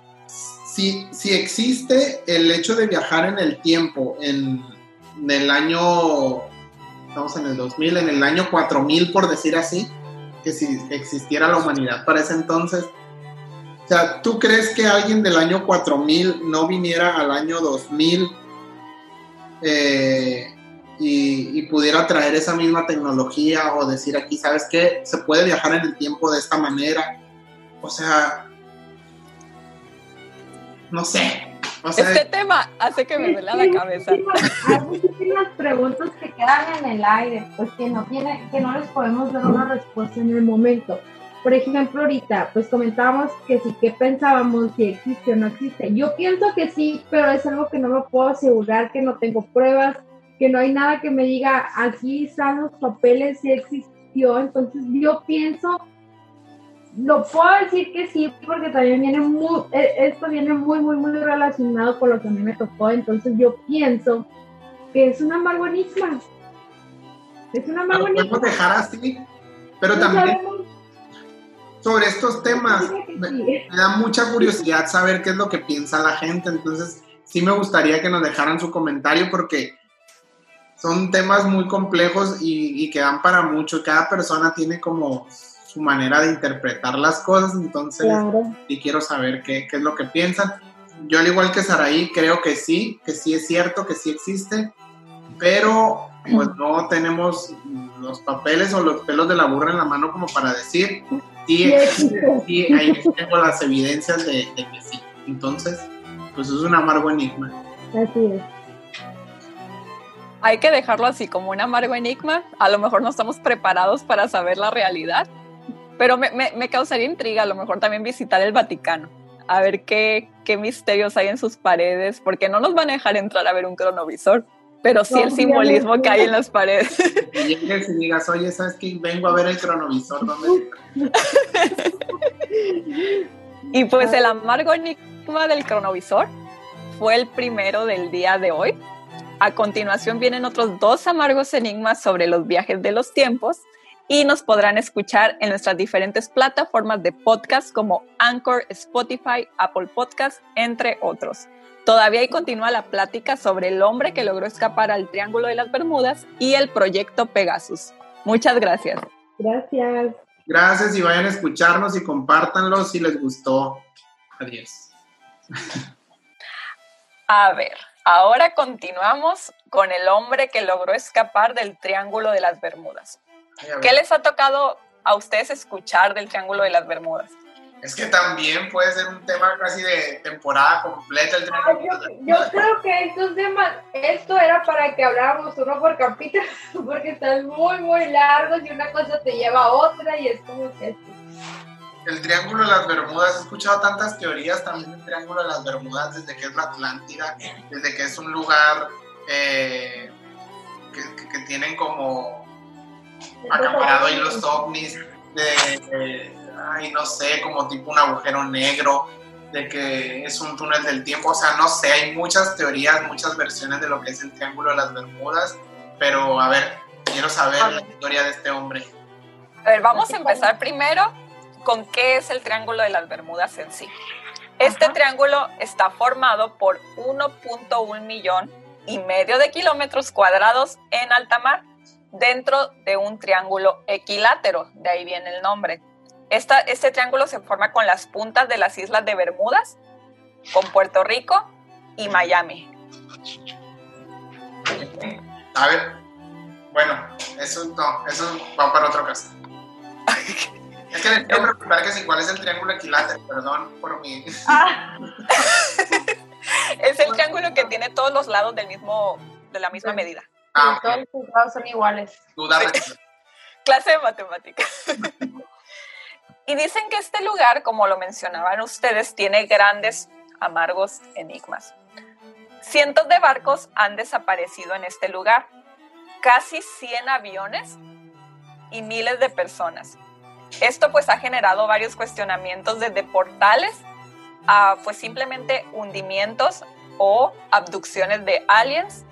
si, si existe el hecho de viajar en el tiempo, en, el año, estamos en el 2000, en el año 4000, por decir así, que si existiera la humanidad para ese entonces, o sea, ¿tú crees que alguien del año 4000 no viniera al año 2000 eh, y, pudiera traer esa misma tecnología o decir aquí, ¿sabes qué? Se puede viajar en el tiempo de esta manera. O sea, no sé. este tema hace que me duele la cabeza. Hay muchísimas preguntas que quedan en el aire, pues que no, tiene, que no les podemos dar una respuesta en el momento. por ejemplo, ahorita, pues comentábamos que sí, que pensábamos si existe o no existe. Yo pienso que sí, pero es algo que no lo puedo asegurar, que no tengo pruebas, que no hay nada que me diga, aquí están los papeles, si existió. Entonces yo pienso, lo puedo decir que sí, porque también viene muy, e, esto viene muy, muy, muy relacionado con lo que a mí me tocó. Entonces yo pienso que es una enigma. Es una amargo Lo podemos dejar así, pero No también sabemos sobre estos temas me da mucha curiosidad saber qué es lo que piensa la gente, entonces sí me gustaría que nos dejaran su comentario porque son temas muy complejos y, y que dan para mucho. Cada persona tiene como su manera de interpretar las cosas, entonces Claro. y quiero saber qué, qué es lo que piensan. Yo al igual que Saraí creo que sí, que sí es cierto, que sí existe, pero pues no tenemos los papeles o los pelos de la burra en la mano como para decir sí Sí existe, existe. sí, ahí tengo las evidencias de, de que sí. Entonces, pues es un amargo enigma. Así es. Hay que dejarlo así como un amargo enigma. A lo mejor no estamos preparados para saber la realidad, pero me, me- me causaría intriga a lo mejor también visitar el Vaticano, a ver qué, qué misterios hay en sus paredes, porque no nos van a dejar entrar a ver un cronovisor, pero sí el No, simbolismo que hay en las paredes. Que llegues y digas, oye, ¿sabes qué? Vengo a ver el cronovisor. ¿dónde está?". Y pues el amargo enigma del cronovisor fue el primero del día de hoy. A continuación vienen otros dos amargos enigmas sobre los viajes de los tiempos y nos podrán escuchar en nuestras diferentes plataformas de podcast como Anchor, Spotify, Apple Podcast, entre otros. Todavía ahí continúa la plática sobre el hombre que logró escapar al Triángulo de las Bermudas y el proyecto Pegasus. Muchas gracias. Gracias. Gracias y vayan a escucharnos y compártanlo si les gustó. Adiós. A ver, ahora continuamos con el hombre que logró escapar del Triángulo de las Bermudas. ¿Qué les ha tocado a ustedes escuchar del Triángulo de las Bermudas? Es que también puede ser un tema casi de temporada completa. El Ay, yo, yo creo que estos temas, esto era para que habláramos uno por capítulo, porque están muy, muy largos y una cosa te lleva a otra y es como que... El Triángulo de las Bermudas, he escuchado tantas teorías también del Triángulo de las Bermudas desde que es la Atlántida, desde que es un lugar eh, que, que- que tienen como acaparado ahí los ovnis, de, de- ay, no sé, como tipo un agujero negro, de que es un túnel del tiempo, o sea, no sé, hay muchas teorías, muchas versiones de lo que es el Triángulo de las Bermudas, pero a ver, quiero saber la historia de este hombre. A ver, vamos a empezar primero con qué es el Triángulo de las Bermudas en sí. Este Ajá. triángulo está formado por 1.1 millón y medio de kilómetros cuadrados en alta mar dentro de un triángulo equilátero, de ahí viene el nombre. Esta- este triángulo se forma con las puntas de las islas de Bermudas, con Puerto Rico y Miami. A ver, bueno, eso no, eso va para otro caso. Es que les quiero preguntar que si cuál es el triángulo equilátero, perdón por mi... Ah, Es el triángulo que tiene todos los lados del mismo, de la misma medida. Ah, todos ok, sus lados son iguales. Sí. clase de matemáticas. y dicen que este lugar, como lo mencionaban ustedes, tiene grandes, amargos enigmas. Cientos de barcos han desaparecido en este lugar, casi 100 aviones y miles de personas. Esto pues ha generado varios cuestionamientos desde portales a pues simplemente hundimientos o abducciones de aliens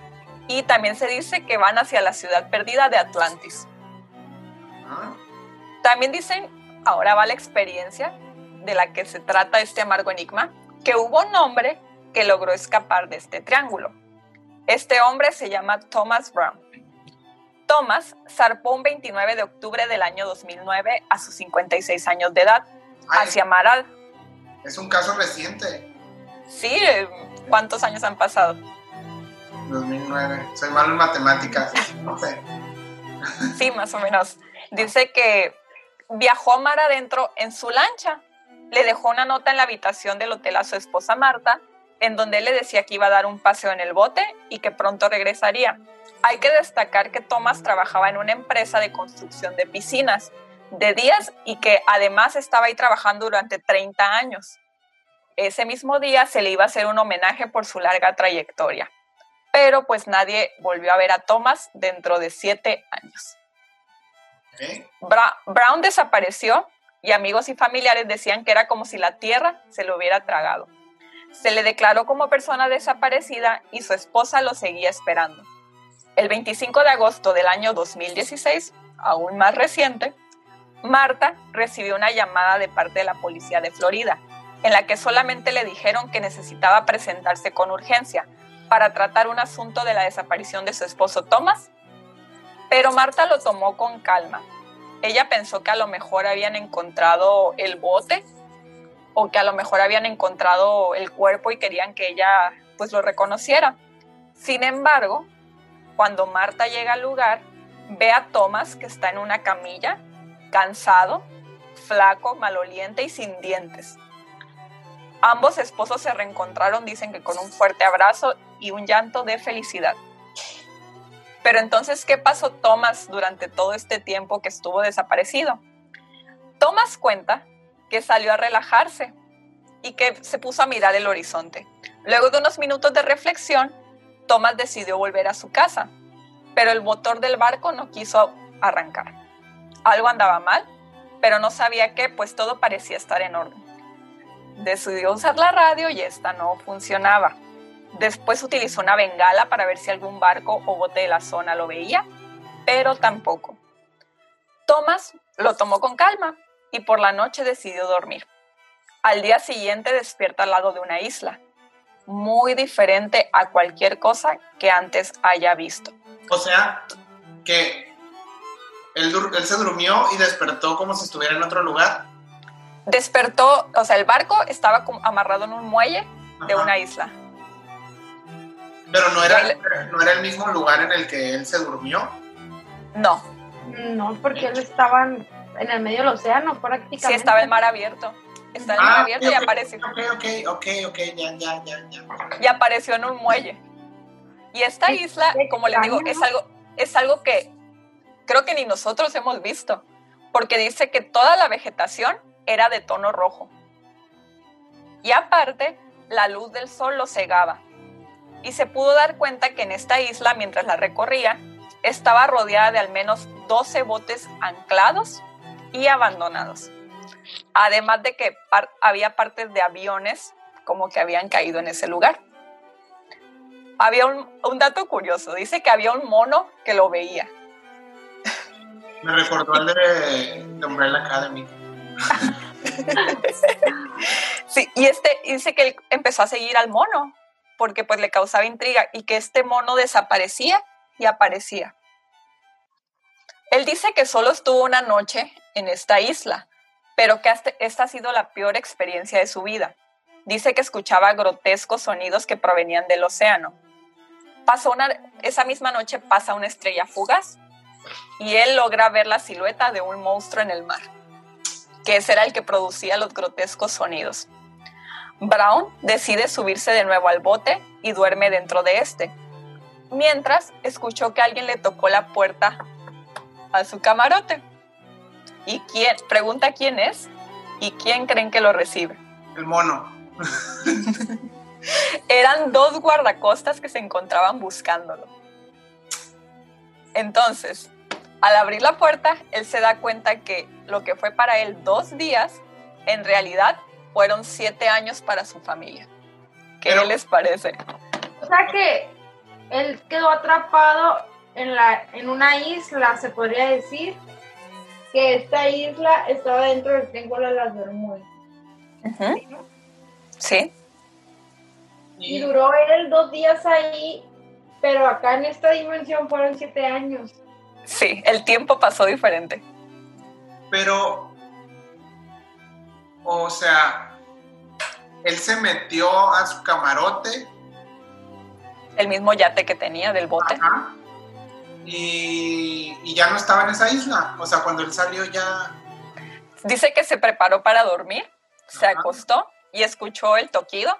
y también se dice que van hacia la ciudad perdida de Atlantis. También dicen, ahora va la experiencia de la que se trata este amargo enigma, que hubo un hombre que logró escapar de este triángulo. Este hombre se llama Thomas Brown. Thomas zarpó un 29 de octubre del año 2009 a sus 56 años de edad ay, hacia Maral. es un caso reciente, Sí, eh, ¿cuántos años han pasado? 2009. Soy malo en matemáticas, no sé. Sí, más o menos. Dice que viajó mar adentro en su lancha. Le dejó una nota en la habitación del hotel a su esposa Marta, en donde él le decía que iba a dar un paseo en el bote y que pronto regresaría. Hay que destacar que Thomas trabajaba en una empresa de construcción de piscinas. de días y que además estaba ahí trabajando durante 30 años. Ese mismo día se le iba a hacer un homenaje por su larga trayectoria, pero pues nadie volvió a ver a Thomas dentro de siete años. Brown desapareció y amigos y familiares decían que era como si la tierra se lo hubiera tragado. Se le declaró como persona desaparecida y su esposa lo seguía esperando. El 25 de agosto del año 2016, aún más reciente, Marta recibió una llamada de parte de la policía de Florida, en la que solamente le dijeron que necesitaba presentarse con urgencia para tratar un asunto de la desaparición de su esposo Thomas, pero Marta lo tomó con calma. Ella pensó que a lo mejor habían encontrado el bote o que a lo mejor habían encontrado el cuerpo y querían que ella pues lo reconociera. Sin embargo, cuando Marta llega al lugar, ve a Thomas que está en una camilla, cansado, flaco, maloliente y sin dientes. Ambos esposos se reencontraron, dicen que con un fuerte abrazo y un llanto de felicidad. Pero entonces, ¿qué pasó Thomas durante todo este tiempo que estuvo desaparecido? Thomas cuenta que salió a relajarse y que se puso a mirar el horizonte. Luego de unos minutos de reflexión, Thomas decidió volver a su casa, pero el motor del barco no quiso arrancar. Algo andaba mal, pero no sabía qué, pues todo parecía estar en orden. Decidió usar la radio y esta no funcionaba. Después utilizó una bengala para ver si algún barco o bote de la zona lo veía, pero tampoco. Thomas lo tomó con calma y por la noche decidió dormir. Al día siguiente despierta al lado de una isla, muy diferente a cualquier cosa que antes haya visto. O sea, que él, se durmió y despertó como si estuviera en otro lugar. Despertó, o sea, el barco estaba amarrado en un muelle de una isla. Pero no era, no era el mismo lugar en el que él se durmió. No. No, porque él estaba en el medio del océano prácticamente. Sí, estaba el mar abierto. Está el mar ah, abierto y apareció. Ok, ok, ok, ok, ya, ya, ya, ya. Y apareció en un muelle. Y esta isla, como le digo, es algo, es algo que creo que ni nosotros hemos visto, porque dice que toda la vegetación era de tono rojo. Y aparte, la luz del sol lo cegaba y se pudo dar cuenta que en esta isla, mientras la recorría, estaba rodeada de al menos 12 botes anclados y abandonados. Además de que había partes de aviones como que habían caído en ese lugar. Había un, dato curioso, dice que había un mono que lo veía. Me recordó al de, Academy. sí, y este dice que él empezó a seguir al mono porque pues le causaba intriga y que este mono desaparecía y aparecía. Él dice que solo estuvo una noche en esta isla, pero que esta ha sido la peor experiencia de su vida. Dice que escuchaba grotescos sonidos que provenían del océano. Pasó una, esa misma noche pasa una estrella fugaz y él logra ver la silueta de un monstruo en el mar, que ese era el que producía los grotescos sonidos. Brown decide subirse de nuevo al bote y duerme dentro de este, mientras escuchó que alguien le tocó la puerta a su camarote. ¿Y quién? Pregunta quién es y quién creen que lo recibe. El mono. Eran dos guardacostas que se encontraban buscándolo. Entonces, al abrir la puerta, él se da cuenta que lo que fue para él dos días, en realidad fueron siete años para su familia. ¿Qué les parece? O sea que él quedó atrapado en, la, en una isla, se podría decir, que esta isla estaba dentro del Triángulo de las Bermudas. Sí. Y duró él dos días ahí, pero acá en esta dimensión fueron siete años. Sí, el tiempo pasó diferente. Pero o sea, él se metió a su camarote. El mismo yate que tenía del bote. y, ya no estaba en esa isla. O sea, cuando él salió ya... Dice que se preparó para dormir, se acostó y escuchó el toquido,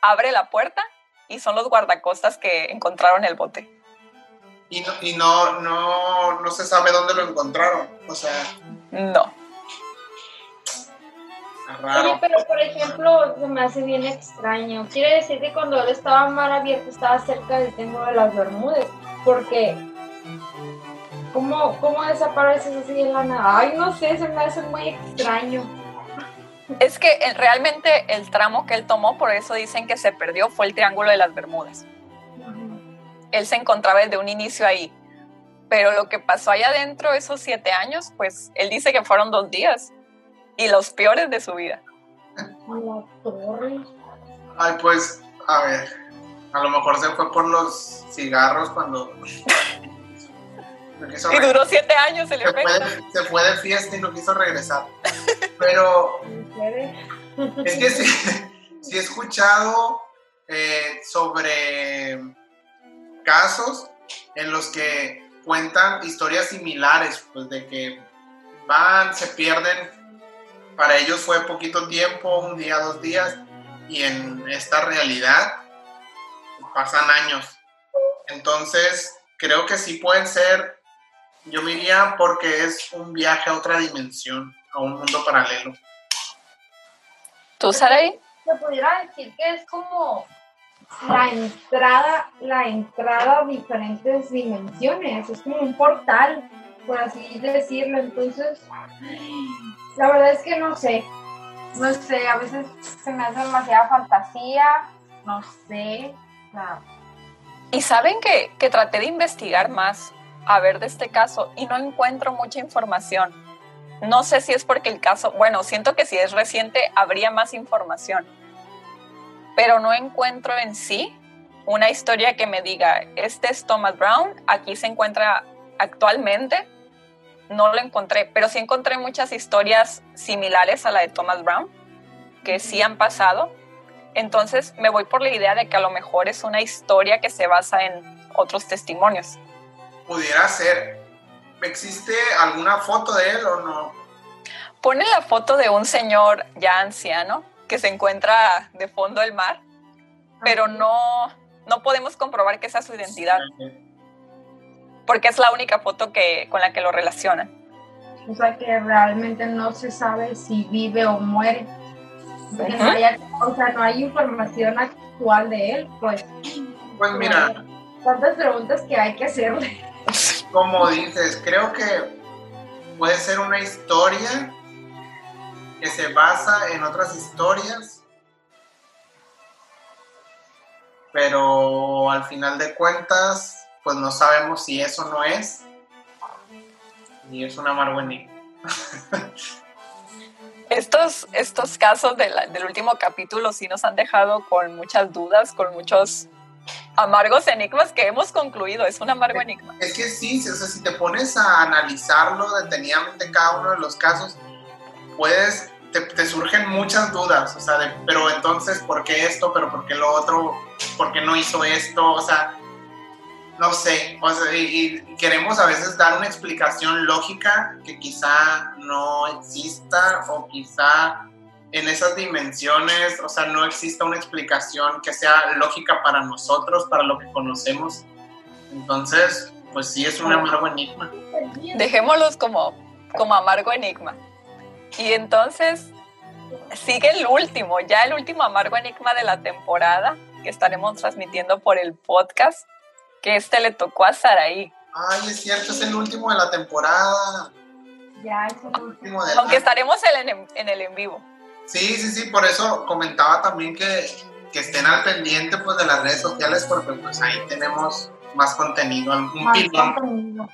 abre la puerta y son los guardacostas que encontraron el bote. Y no, y no, no, no se sabe dónde lo encontraron. O sea No. Oye, pero por ejemplo, se me hace bien extraño. Quiere decir que cuando él estaba mar abierto estaba cerca del Triángulo de las Bermudas. Porque, ¿cómo, ¿cómo desapareces así de la nada? Ay, no sé, se me hace muy extraño. Es que eh, realmente el tramo que él tomó, por eso dicen que se perdió, fue el Triángulo de las Bermudas. Él se encontraba desde un inicio ahí. Pero lo que pasó allá adentro esos siete años, pues él dice que fueron dos días y los peores de su vida. Ay, pues, a ver, a lo mejor se fue por los cigarros cuando... y duró siete años el se efecto. Fue, se fue de fiesta y no quiso regresar. Pero es que sí, sí he escuchado eh, sobre casos en los que cuentan historias similares, pues de que van, se pierden para ellos fue poquito tiempo, un día, dos días, y en esta realidad pasan años. Entonces, creo que sí pueden ser, yo me iría porque es un viaje a otra dimensión, a un mundo paralelo. ¿Tú, Saray? Se pudiera decir que es como la entrada, la entrada a diferentes dimensiones, es como un portal, por así decirlo. Entonces, la verdad es que no sé. No sé, a veces se me hace demasiada fantasía. No sé. Y saben que, que traté de investigar más a ver de este caso y no encuentro mucha información. No sé si es porque el caso, bueno, siento que si es reciente habría más información, pero no encuentro en sí una historia que me diga, este es Thomas Brown, aquí se encuentra actualmente no lo encontré, pero sí encontré muchas historias similares a la de Thomas Brown, que sí han pasado. Entonces me voy por la idea de que a lo mejor es una historia que se basa en otros testimonios. Pudiera ser. ¿Existe alguna foto de él o no? Pone la foto de un señor ya anciano que se encuentra de fondo del mar, pero no, no podemos comprobar que esa su identidad porque es la única foto que, con la que lo relacionan. O sea que realmente no se sabe si vive o muere. no o sea, no hay información actual de él, pues. Pues mira. Tantas preguntas que hay que hacerle. Como dices, creo que puede ser una historia que se basa en otras historias, pero al final de cuentas pues no sabemos si eso no es. Y es una marguení. estos, estos casos del último capítulo sí nos han dejado con muchas dudas, con muchos amargos enigmas que hemos concluido. Es un amargo enigma. Es que sí, o sea, si te pones a analizarlo detenidamente cada uno de los casos, puedes, te, surgen muchas dudas, o sea, pero entonces, ¿por qué esto? ¿Pero por qué lo otro? ¿Por qué no hizo esto? O sea, no sé, y, queremos a veces dar una explicación lógica que quizá no exista o quizá en esas dimensiones, o sea, no exista una explicación que sea lógica para nosotros, para lo que conocemos. Entonces, pues sí es un amargo enigma. Dejémoslos como, como amargo enigma. Y entonces sigue el último, ya el último amargo enigma de la temporada que estaremos transmitiendo por el podcast que este le tocó a Saraí. Ay, es cierto, es el último de la temporada. Ya, es el último de Aunque estaremos en el, en el en vivo. Sí, sí, sí, por eso comentaba también que, que estén al pendiente pues, de las redes sociales porque pues ahí tenemos más contenido. Un más contenido.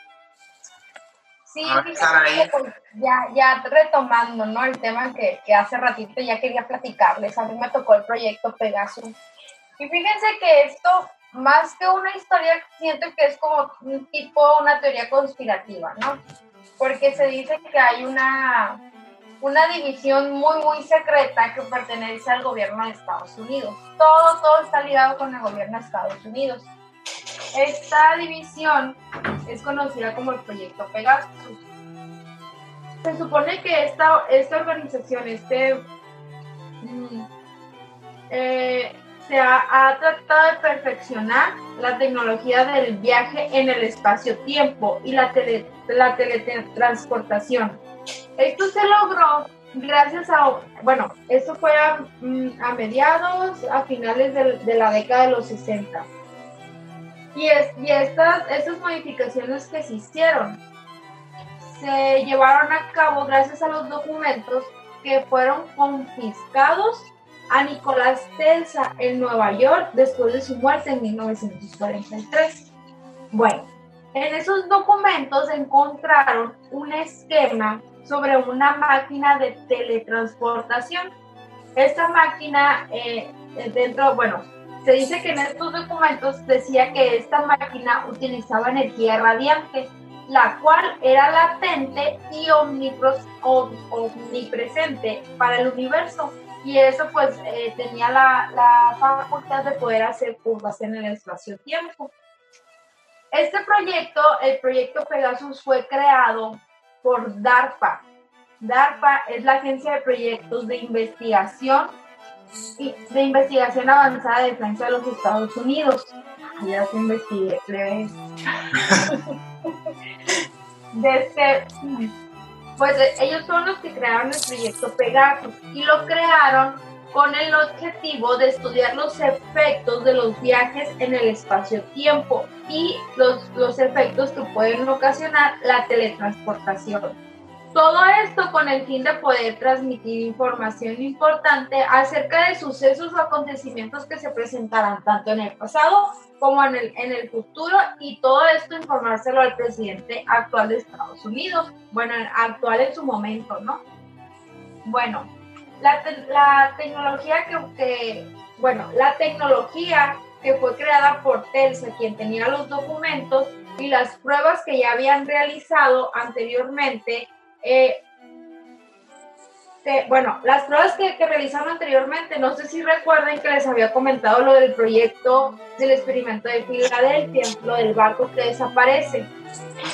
Sí, pues, ya, ya retomando ¿no? el tema que, que hace ratito ya quería platicarles, a mí me tocó el proyecto Pegasus. Y fíjense que esto más que una historia, siento que es como un tipo, una teoría conspirativa, ¿no? Porque se dice que hay una, una división muy, muy secreta que pertenece al gobierno de Estados Unidos. Todo, todo está ligado con el gobierno de Estados Unidos. Esta división es conocida como el Proyecto Pegasus. Se supone que esta, esta organización, este... Mm, eh, se ha, tratado de perfeccionar la tecnología del viaje en el espacio-tiempo y la, tele, la teletransportación. Esto se logró gracias a, bueno, esto fue a, mm, mediados, a finales de, la década de los 60. Y, es, y estas, estas modificaciones que se hicieron se llevaron a cabo gracias a los documentos que fueron confiscados a Nicolás Telsa en Nueva York después de su muerte en 1943. Bueno, en esos documentos encontraron un esquema sobre una máquina de teletransportación. Esta máquina, eh, dentro, bueno, se dice que en estos documentos decía que esta máquina utilizaba energía radiante, la cual era latente y omnipresente para el universo. Y eso pues eh, tenía la, la facultad de poder hacer curvas en el espacio-tiempo. Este proyecto, el proyecto Pegasus, fue creado por DARPA. DARPA es la agencia de proyectos de investigación de investigación avanzada de defensa de los Estados Unidos. Ya se investigué, Desde, pues ellos son los que crearon el proyecto Pegasus y lo crearon con el objetivo de estudiar los efectos de los viajes en el espacio-tiempo y los, los efectos que pueden ocasionar la teletransportación. Todo esto con el fin de poder transmitir información importante acerca de sucesos o acontecimientos que se presentarán tanto en el pasado como en el, en el futuro y todo esto informárselo al presidente actual de Estados Unidos, bueno, actual en su momento, ¿no? Bueno, la, la tecnología que, bueno, la tecnología que fue creada por Telsa, quien tenía los documentos y las pruebas que ya habían realizado anteriormente eh, bueno, las pruebas que, que, realizaron anteriormente, no sé si recuerden que les había comentado lo del proyecto del experimento de Filadelfia, lo del barco que desaparece.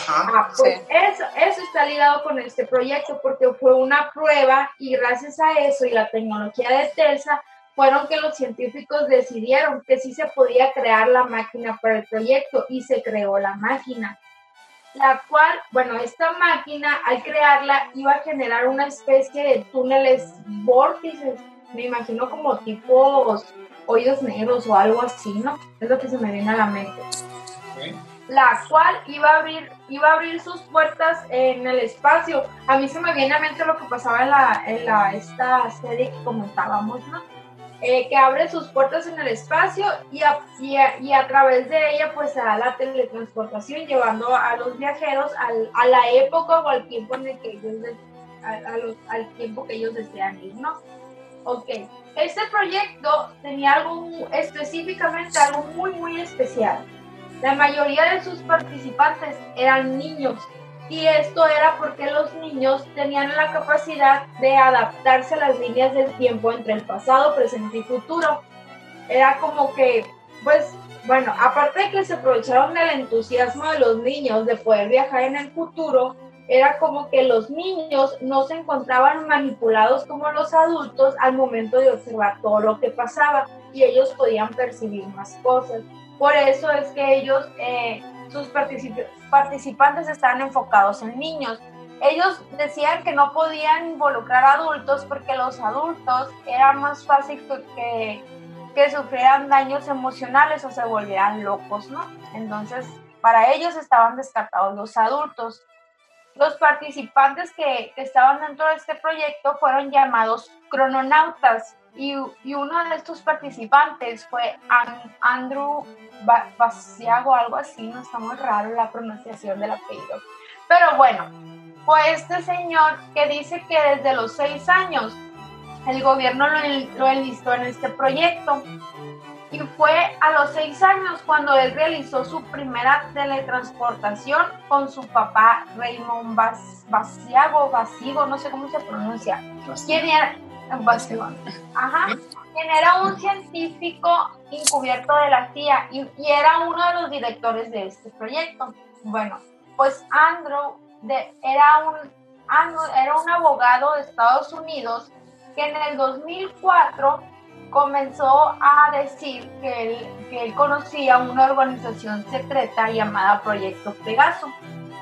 Ah, pues eso, eso está ligado con este proyecto porque fue una prueba y gracias a eso y la tecnología de Telsa fueron que los científicos decidieron que sí se podía crear la máquina para el proyecto y se creó la máquina la cual, bueno, esta máquina al crearla iba a generar una especie de túneles vórtices, me imagino como tipo hoyos negros o algo así, ¿no? Es lo que se me viene a la mente. La cual iba a abrir, iba a abrir sus puertas en el espacio. A mí se me viene a mente lo que pasaba en la, en la esta serie que comentábamos, ¿no? Eh, que abre sus puertas en el espacio y a, y, a, través de ella pues se da la teletransportación llevando a los viajeros al, a la época o al tiempo en el que ellos al tiempo que ellos desean ir, ¿no? Ok, este proyecto tenía algo específicamente algo muy muy especial. La mayoría de sus participantes eran niños y esto era porque los niños tenían la capacidad de adaptarse a las líneas del tiempo entre el pasado, presente y futuro. Era como que, pues, bueno, aparte de que se aprovecharon del entusiasmo de los niños de poder viajar en el futuro, era como que los niños no se encontraban manipulados como los adultos al momento de observar todo lo que pasaba y ellos podían percibir más cosas. Por eso es que ellos eh, sus participantes estaban enfocados en niños. Ellos decían que no podían involucrar adultos porque los adultos era más fácil que, que, sufrieran daños emocionales o se volvieran locos, ¿no? Entonces, para ellos estaban descartados los adultos. Los participantes que, que estaban dentro de este proyecto fueron llamados crononautas y, y, uno de estos participantes fue Andrew Basiago, algo así, no está muy raro la pronunciación del apellido. Pero bueno, fue este señor que dice que desde los seis años el gobierno lo, lo enlistó en este proyecto. Y fue a los seis años cuando él realizó su primera teletransportación con su papá Raymond Basiago, Basigo, no sé cómo se pronuncia. ¿Quién era? Ajá. Quien era un científico encubierto de la CIA y, era uno de los directores de este proyecto. Bueno, pues Andrew de, era, un, era un abogado de Estados Unidos que en el 2004 comenzó a decir que él, que él conocía una organización secreta llamada Proyecto Pegaso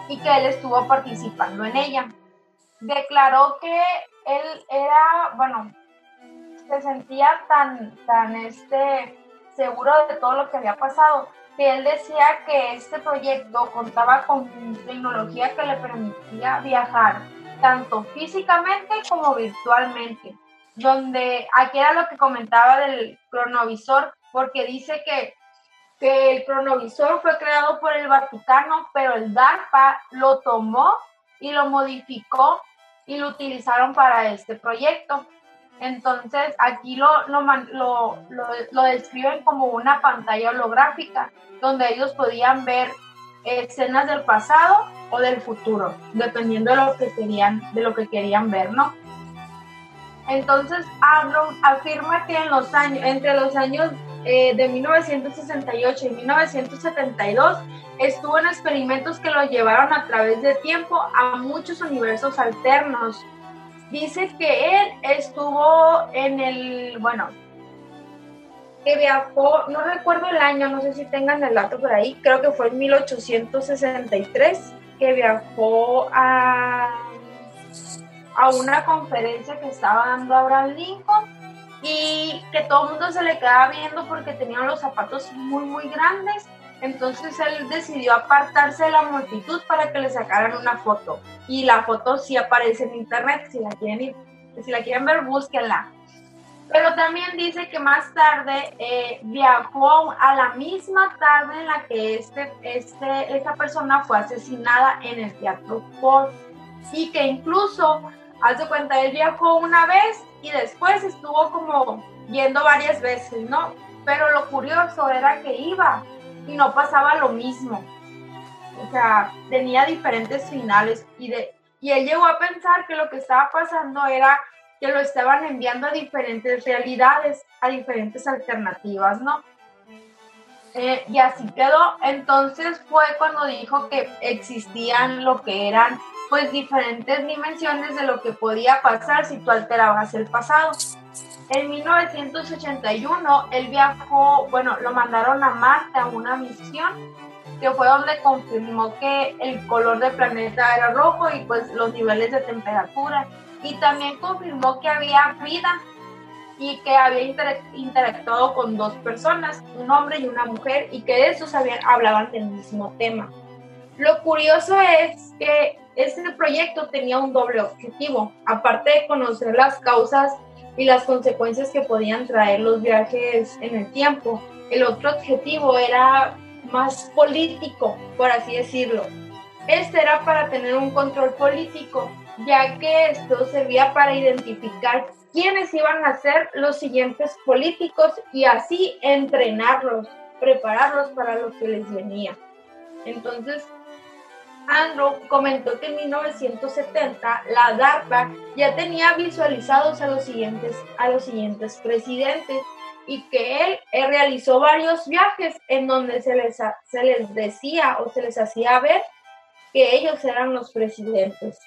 y que él estuvo participando en ella. Declaró que él era, bueno, se sentía tan, tan este, seguro de todo lo que había pasado, que él decía que este proyecto contaba con tecnología que le permitía viajar tanto físicamente como virtualmente, donde aquí era lo que comentaba del cronovisor, porque dice que, que el cronovisor fue creado por el Vaticano, pero el DARPA lo tomó y lo modificó y lo utilizaron para este proyecto. Entonces, aquí lo, lo, lo, describen como una pantalla holográfica, donde ellos podían ver escenas del pasado o del futuro, dependiendo de lo que querían, de lo que querían ver, ¿no? Entonces, Arnold afirma que en los años, entre los años eh, de 1968 y 1972, estuvo en experimentos que lo llevaron a través de tiempo a muchos universos alternos. Dice que él estuvo en el, bueno, que viajó, no recuerdo el año, no sé si tengan el dato por ahí, creo que fue en 1863, que viajó a, a una conferencia que estaba dando Abraham Lincoln y que todo el mundo se le quedaba viendo porque tenía los zapatos muy, muy grandes entonces él decidió apartarse de la multitud para que le sacaran una foto. Y la foto sí aparece en internet, si la quieren, si la quieren ver, búsquenla. Pero también dice que más tarde eh, viajó a la misma tarde en la que este, este, esta persona fue asesinada en el Teatro Ford. Y que incluso, hace cuenta, él viajó una vez y después estuvo como yendo varias veces, ¿no? Pero lo curioso era que iba y no pasaba lo mismo. O sea, tenía diferentes finales y, de, y él llegó a pensar que lo que estaba pasando era que lo estaban enviando a diferentes realidades, a diferentes alternativas, ¿no? Eh, y así quedó. Entonces fue cuando dijo que existían lo que eran pues diferentes dimensiones de lo que podía pasar si tú alterabas el pasado. En 1981 él viajó, bueno, lo mandaron a Marte a una misión que fue donde confirmó que el color del planeta era rojo y pues los niveles de temperatura. Y también confirmó que había vida y que había interactuado con dos personas, un hombre y una mujer, y que esos habían, hablaban del mismo tema. Lo curioso es que este proyecto tenía un doble objetivo, aparte de conocer las causas y las consecuencias que podían traer los viajes en el tiempo. El otro objetivo era más político, por así decirlo. Este era para tener un control político, ya que esto servía para identificar quiénes iban a ser los siguientes políticos y así entrenarlos, prepararlos para lo que les venía. Entonces, Andrew comentó que en 1970 la DARPA ya tenía visualizados a los siguientes, a los siguientes presidentes y que él, realizó varios viajes en donde se les, se les decía o se les hacía ver que ellos eran los presidentes.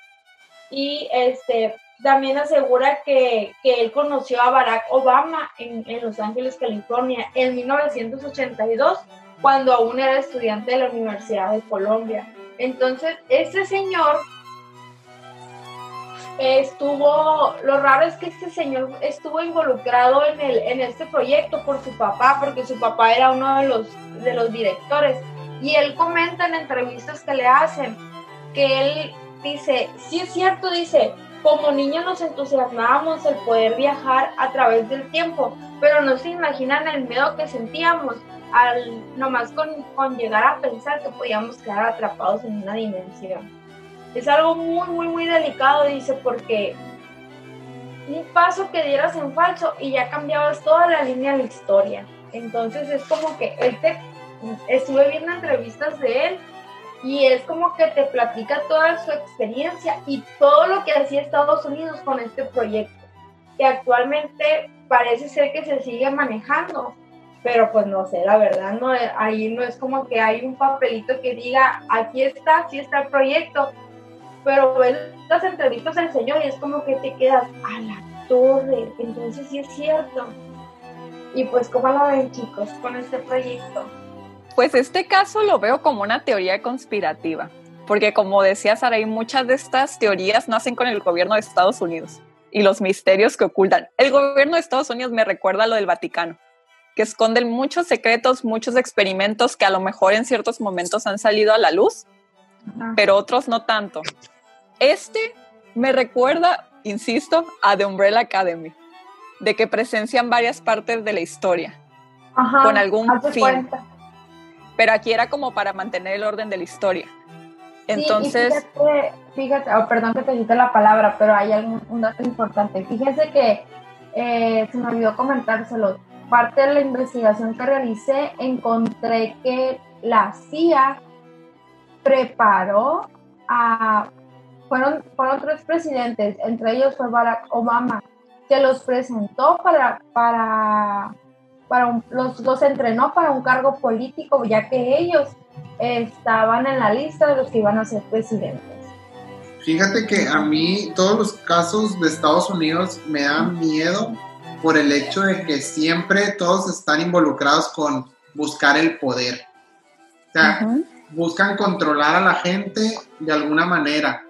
Y este, también asegura que, que él conoció a Barack Obama en, en Los Ángeles, California, en 1982, cuando aún era estudiante de la Universidad de Colombia entonces, este señor estuvo, lo raro es que este señor estuvo involucrado en, el, en este proyecto por su papá, porque su papá era uno de los, de los directores. Y él comenta en entrevistas que le hacen que él dice, sí es cierto, dice, como niños nos entusiasmábamos el poder viajar a través del tiempo, pero no se imaginan el miedo que sentíamos al nomás con, con llegar a pensar que podíamos quedar atrapados en una dimensión. Es algo muy, muy, muy delicado, dice, porque un paso que dieras en falso y ya cambiabas toda la línea de la historia. Entonces es como que él te, estuve viendo entrevistas de él y es como que te platica toda su experiencia y todo lo que hacía Estados Unidos con este proyecto, que actualmente parece ser que se sigue manejando pero pues no sé, la verdad, no, ahí no es como que hay un papelito que diga, aquí está, aquí está el proyecto, pero ves las entrevistas del señor y es como que te quedas a la torre, entonces sí es cierto. Y pues, ¿cómo lo ven chicos con este proyecto? Pues este caso lo veo como una teoría conspirativa. porque como decía Saraí, muchas de estas teorías nacen con el gobierno de Estados Unidos y los misterios que ocultan. El gobierno de Estados Unidos me recuerda a lo del Vaticano, que esconden muchos secretos, muchos experimentos que a lo mejor en ciertos momentos han salido a la luz, pero otros no tanto. Este me recuerda, insisto, a The Umbrella Academy, de que presencian varias partes de la historia con algún fin. Pero aquí era como para mantener el orden de la historia. Entonces. fíjate, oh, perdón que te quite la palabra, pero hay algún, un dato importante. Fíjense que eh, se me olvidó comentárselo. Parte de la investigación que realicé, encontré que la CIA preparó a. Fueron, fueron tres presidentes, entre ellos fue Barack Obama, que los presentó para, para, para los, los entrenó para un cargo político, ya que ellos estaban en la lista de los que iban a ser presidentes. Fíjate que a mí todos los casos de Estados Unidos me dan miedo por el hecho de que siempre todos están involucrados con buscar el poder. O sea, buscan controlar a la gente de alguna manera.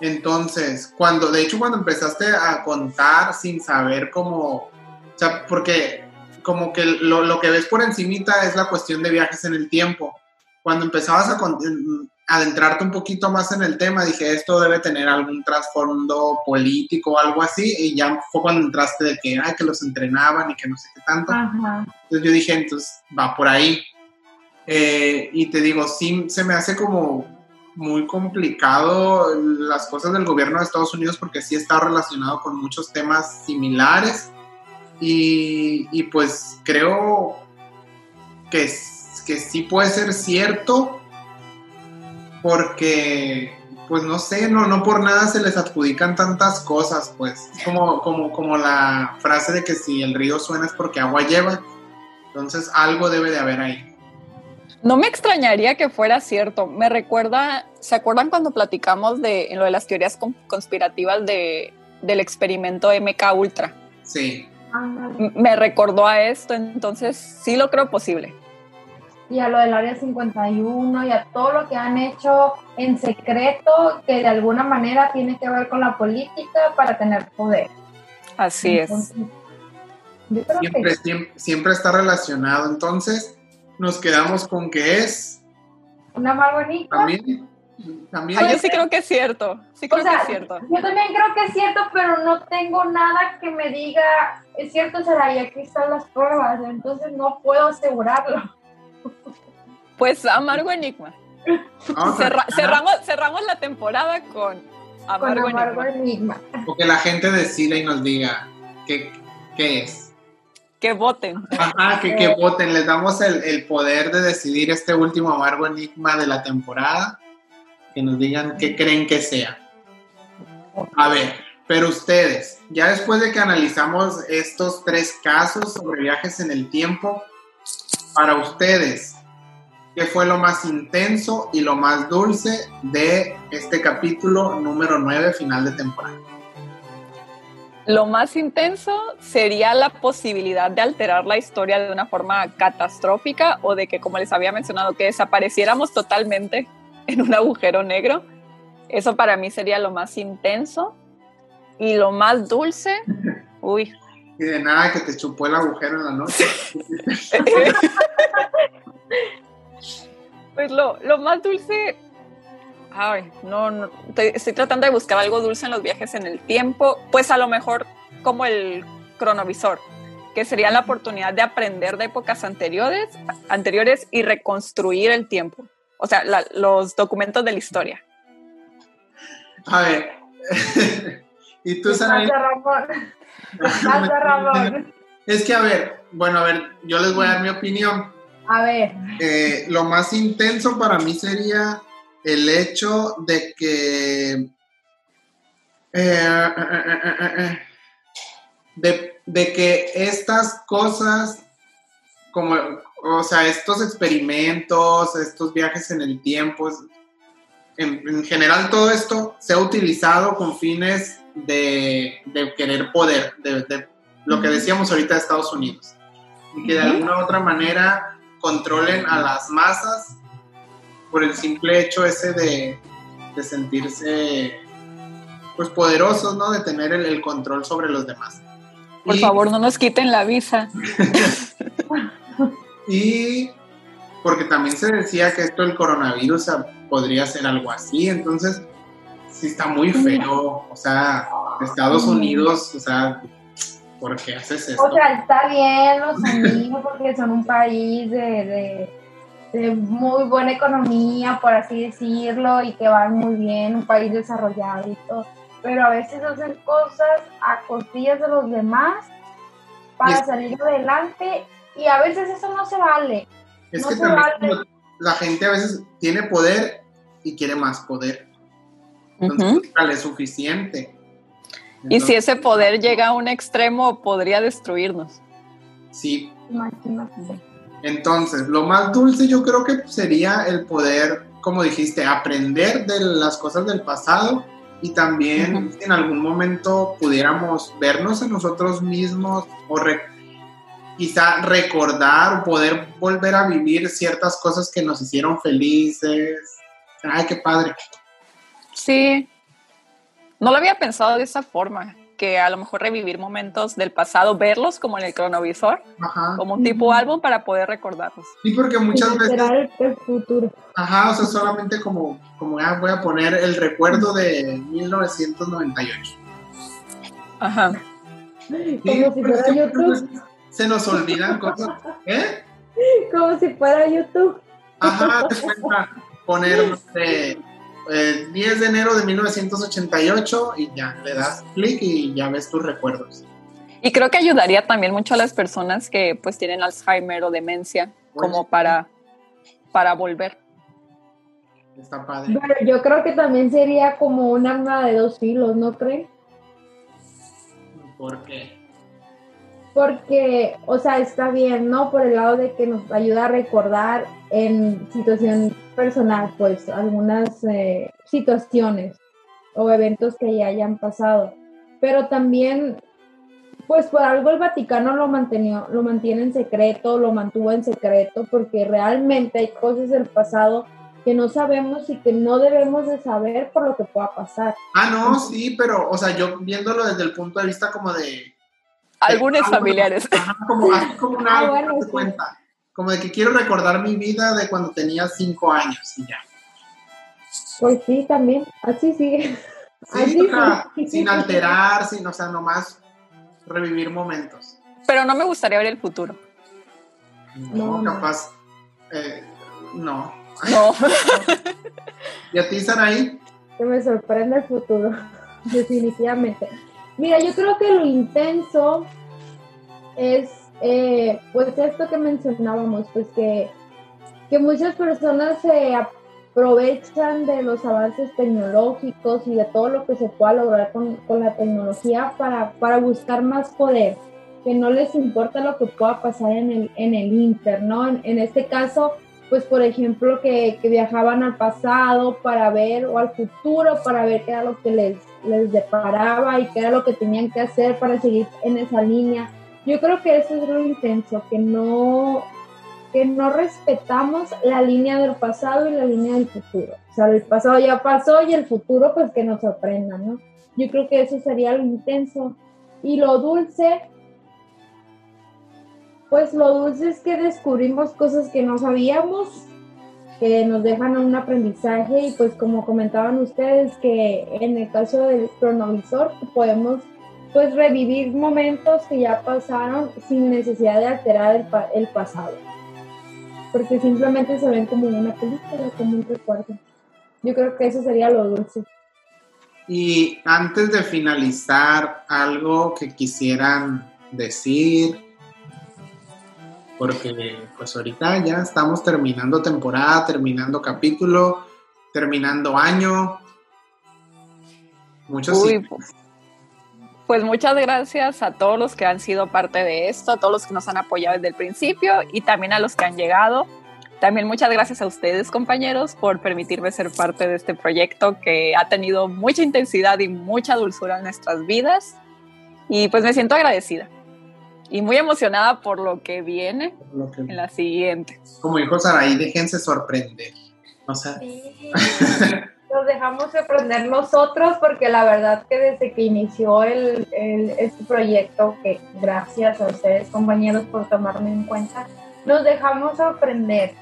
Entonces, cuando, de hecho, cuando empezaste a contar sin saber cómo, o sea, porque como que lo, lo que ves por encimita es la cuestión de viajes en el tiempo cuando empezabas a adentrarte un poquito más en el tema, dije, esto debe tener algún trasfondo político o algo así, y ya fue cuando entraste de que, ay, que los entrenaban y que no sé qué tanto. Entonces yo dije, entonces va por ahí. Eh, y te digo, sí, se me hace como muy complicado las cosas del gobierno de Estados Unidos porque sí está relacionado con muchos temas similares y, y pues creo que que sí puede ser cierto, porque, pues no sé, no, no por nada se les adjudican tantas cosas, pues. Es como, como, como la frase de que si el río suena es porque agua lleva. Entonces algo debe de haber ahí. No me extrañaría que fuera cierto. Me recuerda, ¿se acuerdan cuando platicamos de lo de las teorías conspirativas de, del experimento MK Ultra? Sí. Me recordó a esto, entonces sí lo creo posible y a lo del Área 51 y a todo lo que han hecho en secreto que de alguna manera tiene que ver con la política para tener poder. Así es. Siempre, siempre, está relacionado. Entonces, nos quedamos con que es. Una más También. También. yo sí creo que es cierto. Sí creo que es cierto. Yo también creo que es cierto, pero no tengo nada que me diga, es cierto, será, y aquí están las pruebas, entonces no puedo asegurarlo. Pues Amargo Enigma. cerramos, cerramos la temporada con Amargo, Enigma. Porque la gente decida y nos diga qué, qué es. Que voten. Ajá, que, que voten. Les damos el, el, poder de decidir este último Amargo Enigma de la temporada. Que nos digan qué creen que sea. A ver, pero ustedes, ya después de que analizamos estos tres casos sobre viajes en el tiempo, para ustedes, ¿qué fue lo más intenso y lo más dulce de este capítulo número 9, final de temporada? Lo más intenso sería la posibilidad de alterar la historia de una forma catastrófica o de que, como les había mencionado, que desapareciéramos totalmente en un agujero negro. Eso para mí sería lo más intenso. Y lo más dulce, uy, y de nada que te chupó el agujero en la noche. pues lo, lo, más dulce, ay, no, no estoy tratando de buscar algo dulce en los viajes en el tiempo, pues a lo mejor como el cronovisor, que sería la oportunidad de aprender de épocas anteriores, anteriores y reconstruir el tiempo, o sea, los documentos de la historia. A ver, ¿y tú, Sara? Es que, a ver, bueno, a ver, yo les voy a dar mi opinión. A ver. Eh, lo más intenso para mí sería el hecho de que. Eh, eh, de, de, que estas cosas, como, o sea, estos experimentos, estos viajes en el tiempo, en, en general todo esto se ha utilizado con fines de, querer poder, de, lo que decíamos ahorita de Estados Unidos. Y que de alguna u otra manera controlen a las masas por el simple hecho ese de, de sentirse pues poderosos, ¿no? De tener el, el control sobre los demás. Por Y- favor, no nos quiten la visa. Y porque también se decía que esto del coronavirus ah, podría ser algo así, entonces sí está muy feo, o sea, Estados Unidos, o sea, ¿por qué haces esto? O sea, está bien los amigos porque son un país de, de, de muy buena economía, por así decirlo, y que van muy bien, un país desarrollado y todo. Pero a veces hacen cosas a costillas de los demás para salir adelante y a veces eso no se vale. es no que se también vale. la gente a veces tiene poder y quiere más poder, entonces nunca le es suficiente. Y si Entonces, ese poder llega a un extremo, podría destruirnos. Sí, Imagínate. Entonces, lo más dulce yo creo que sería el poder, como dijiste, aprender de las cosas del pasado y también Ujú. si en algún momento pudiéramos vernos en nosotros mismos o re- quizá recordar o poder volver a vivir ciertas cosas que nos hicieron felices. Ay, qué padre. Sí. No lo había pensado de esa forma, que a lo mejor revivir momentos del pasado, verlos como en el cronovisor, Ajá. como un tipo álbum para poder recordarlos. Sí, porque muchas veces Será el, futuro. Ajá, o sea, solamente como, como ah, voy a poner el recuerdo de 1998. Ajá. Sí, Como si pero fuera YouTube. Se nos olvidan cosas. ¿Eh? Como si fuera YouTube. Ajá, te cuenta poner eh, 10 de enero de 1988 y ya, le das clic y ya ves tus recuerdos. Y creo que ayudaría también mucho a las personas que pues tienen Alzheimer o demencia, como para, para volver. Está padre. Pero yo creo que también sería como un arma de dos filos, ¿no creen? ¿Por qué? Porque, o sea, está bien, ¿no? Por el lado de que nos ayuda a recordar en situación personal, pues, algunas eh, situaciones o eventos que ya hayan pasado. Pero también, pues, por algo el Vaticano lo, mantenió, lo mantiene en secreto, lo mantuvo en secreto, porque realmente hay cosas del pasado que no sabemos y que no debemos de saber por lo que pueda pasar. Ah, no, sí, pero, o sea, yo viéndolo desde el punto de vista como de. Algunos familiares. Ajá, como, como una Ah, bueno, sí. cuenta. Como de que quiero recordar mi vida de cuando tenía 5 años y ya. Pues sí, también, así sigue. Sí, Así o sea, sí. sin alterar, sin, o sea, nomás revivir momentos. Pero no me gustaría ver el futuro. No, No, no. capaz. eh, no. No. ¿Y a ti, Saraí? que me sorprende el futuro, definitivamente. Mira, yo creo que lo intenso es, eh, pues esto que mencionábamos, pues que, que muchas personas se aprovechan de los avances tecnológicos y de todo lo que se pueda lograr con, con la tecnología para, para buscar más poder, que no les importa lo que pueda pasar en el, en el Inter, ¿no? En, este caso, pues por ejemplo que, que, viajaban al pasado para ver o al futuro para ver qué era lo que les, les deparaba y qué era lo que tenían que hacer para seguir en esa línea. Yo creo que eso es lo intenso, que no, que no respetamos la línea del pasado y la línea del futuro. O sea, el pasado ya pasó y el futuro pues que nos sorprenda, ¿no? Yo creo que eso sería lo intenso. Y lo dulce, pues lo dulce es que descubrimos cosas que no sabíamos, que nos dejan un aprendizaje y pues como comentaban ustedes que en el caso del cronovisor podemos pues revivir momentos que ya pasaron sin necesidad de alterar el, el pasado. Porque simplemente se ven como una película, como un recuerdo. Yo creo que eso sería lo dulce. Y antes de finalizar, algo que quisieran decir, porque pues ahorita ya estamos terminando temporada, terminando capítulo, terminando año. Muchos Uy, pues, pues muchas gracias a todos los que han sido parte de esto, a todos los que nos han apoyado desde el principio y también a los que han llegado. También muchas gracias a ustedes, compañeros, por permitirme ser parte de este proyecto que ha tenido mucha intensidad y mucha dulzura en nuestras vidas. Y pues me siento agradecida y muy emocionada por lo que viene lo que, en la siguiente. Como dijo Saraí, déjense sorprender. O sea. nos dejamos sorprender nosotros porque la verdad que desde que inició el, este proyecto, que gracias a ustedes compañeros por tomarme en cuenta, nos dejamos sorprender.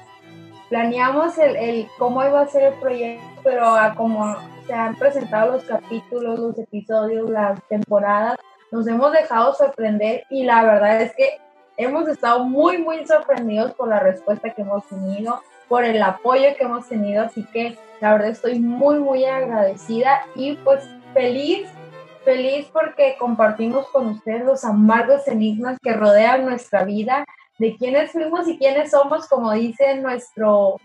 Planeamos el, el cómo iba a ser el proyecto, pero a como se han presentado los capítulos, los episodios, las temporadas, nos hemos dejado sorprender y la verdad es que hemos estado muy, muy sorprendidos por la respuesta que hemos tenido, por el apoyo que hemos tenido, así que la verdad estoy muy, muy agradecida y pues feliz, feliz porque compartimos con ustedes los amargos enigmas que rodean nuestra vida, de quiénes fuimos y quiénes somos, como dice nuestro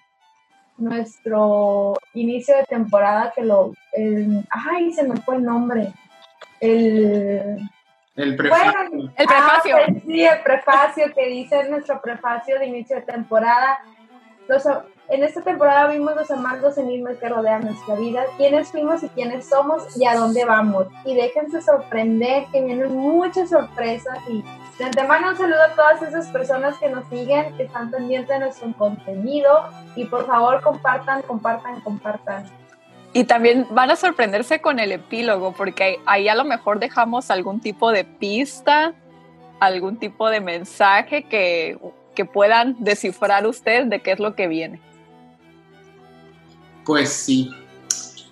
nuestro inicio de temporada que lo el, ay se me fue el nombre el el prefacio. el prefacio. Ah, pues sí, el prefacio que dice nuestro prefacio de inicio de temporada. Los, en esta temporada vimos los amargos enigmas que rodean nuestra vida, quiénes fuimos y quiénes somos y a dónde vamos. Y déjense sorprender que vienen muchas sorpresas y de antemano un saludo a todas esas personas que nos siguen, que están pendientes de nuestro contenido y por favor compartan, compartan, compartan. Y también van a sorprenderse con el epílogo, porque ahí a lo mejor dejamos algún tipo de pista, algún tipo de mensaje que, que puedan descifrar ustedes de qué es lo que viene. Pues sí.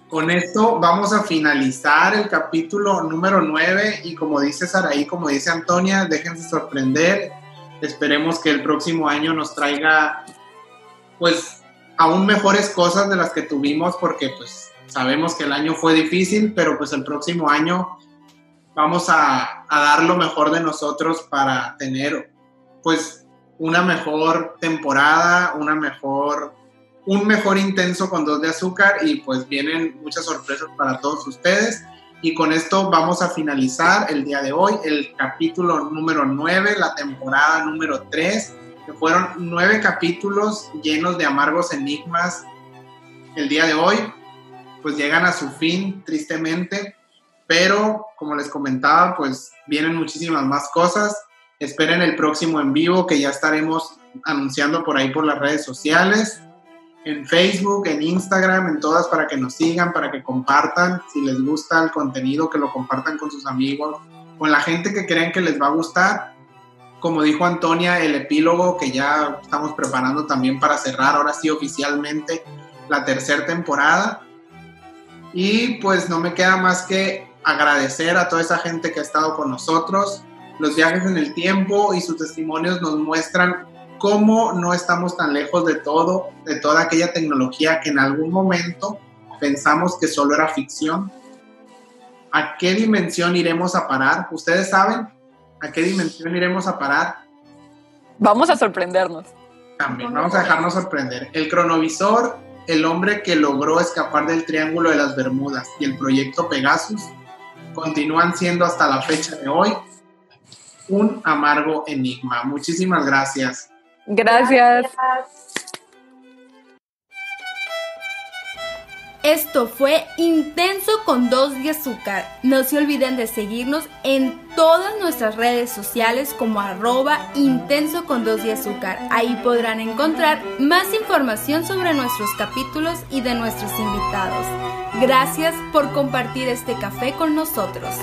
Con esto vamos a finalizar el capítulo número 9 y como dice Saraí, como dice Antonia, déjense sorprender. Esperemos que el próximo año nos traiga pues aún mejores cosas de las que tuvimos porque pues sabemos que el año fue difícil, pero pues el próximo año vamos a, a dar lo mejor de nosotros para tener pues una mejor temporada, una mejor un mejor intenso con dos de azúcar y pues vienen muchas sorpresas para todos ustedes. Y con esto vamos a finalizar el día de hoy, el capítulo número 9, la temporada número 3, que fueron nueve capítulos llenos de amargos enigmas. El día de hoy, pues llegan a su fin, tristemente, pero como les comentaba, pues vienen muchísimas más cosas. Esperen el próximo en vivo que ya estaremos anunciando por ahí por las redes sociales en Facebook, en Instagram, en todas para que nos sigan, para que compartan, si les gusta el contenido, que lo compartan con sus amigos, con la gente que crean que les va a gustar. Como dijo Antonia, el epílogo que ya estamos preparando también para cerrar, ahora sí oficialmente, la tercera temporada. Y pues no me queda más que agradecer a toda esa gente que ha estado con nosotros. Los viajes en el tiempo y sus testimonios nos muestran cómo no estamos tan lejos de todo, de toda aquella tecnología que en algún momento pensamos que solo era ficción. ¿A qué dimensión iremos a parar? ¿Ustedes saben a qué dimensión iremos a parar? Vamos a sorprendernos. También, vamos a dejarnos sorprender. El cronovisor, el hombre que logró escapar del Triángulo de las Bermudas y el proyecto Pegasus continúan siendo hasta la fecha de hoy un amargo enigma. Muchísimas gracias. Gracias. Esto fue Intenso con dos de azúcar. No se olviden de seguirnos en todas nuestras redes sociales como arroba intenso con dos de azúcar. Ahí podrán encontrar más información sobre nuestros capítulos y de nuestros invitados. Gracias por compartir este café con nosotros.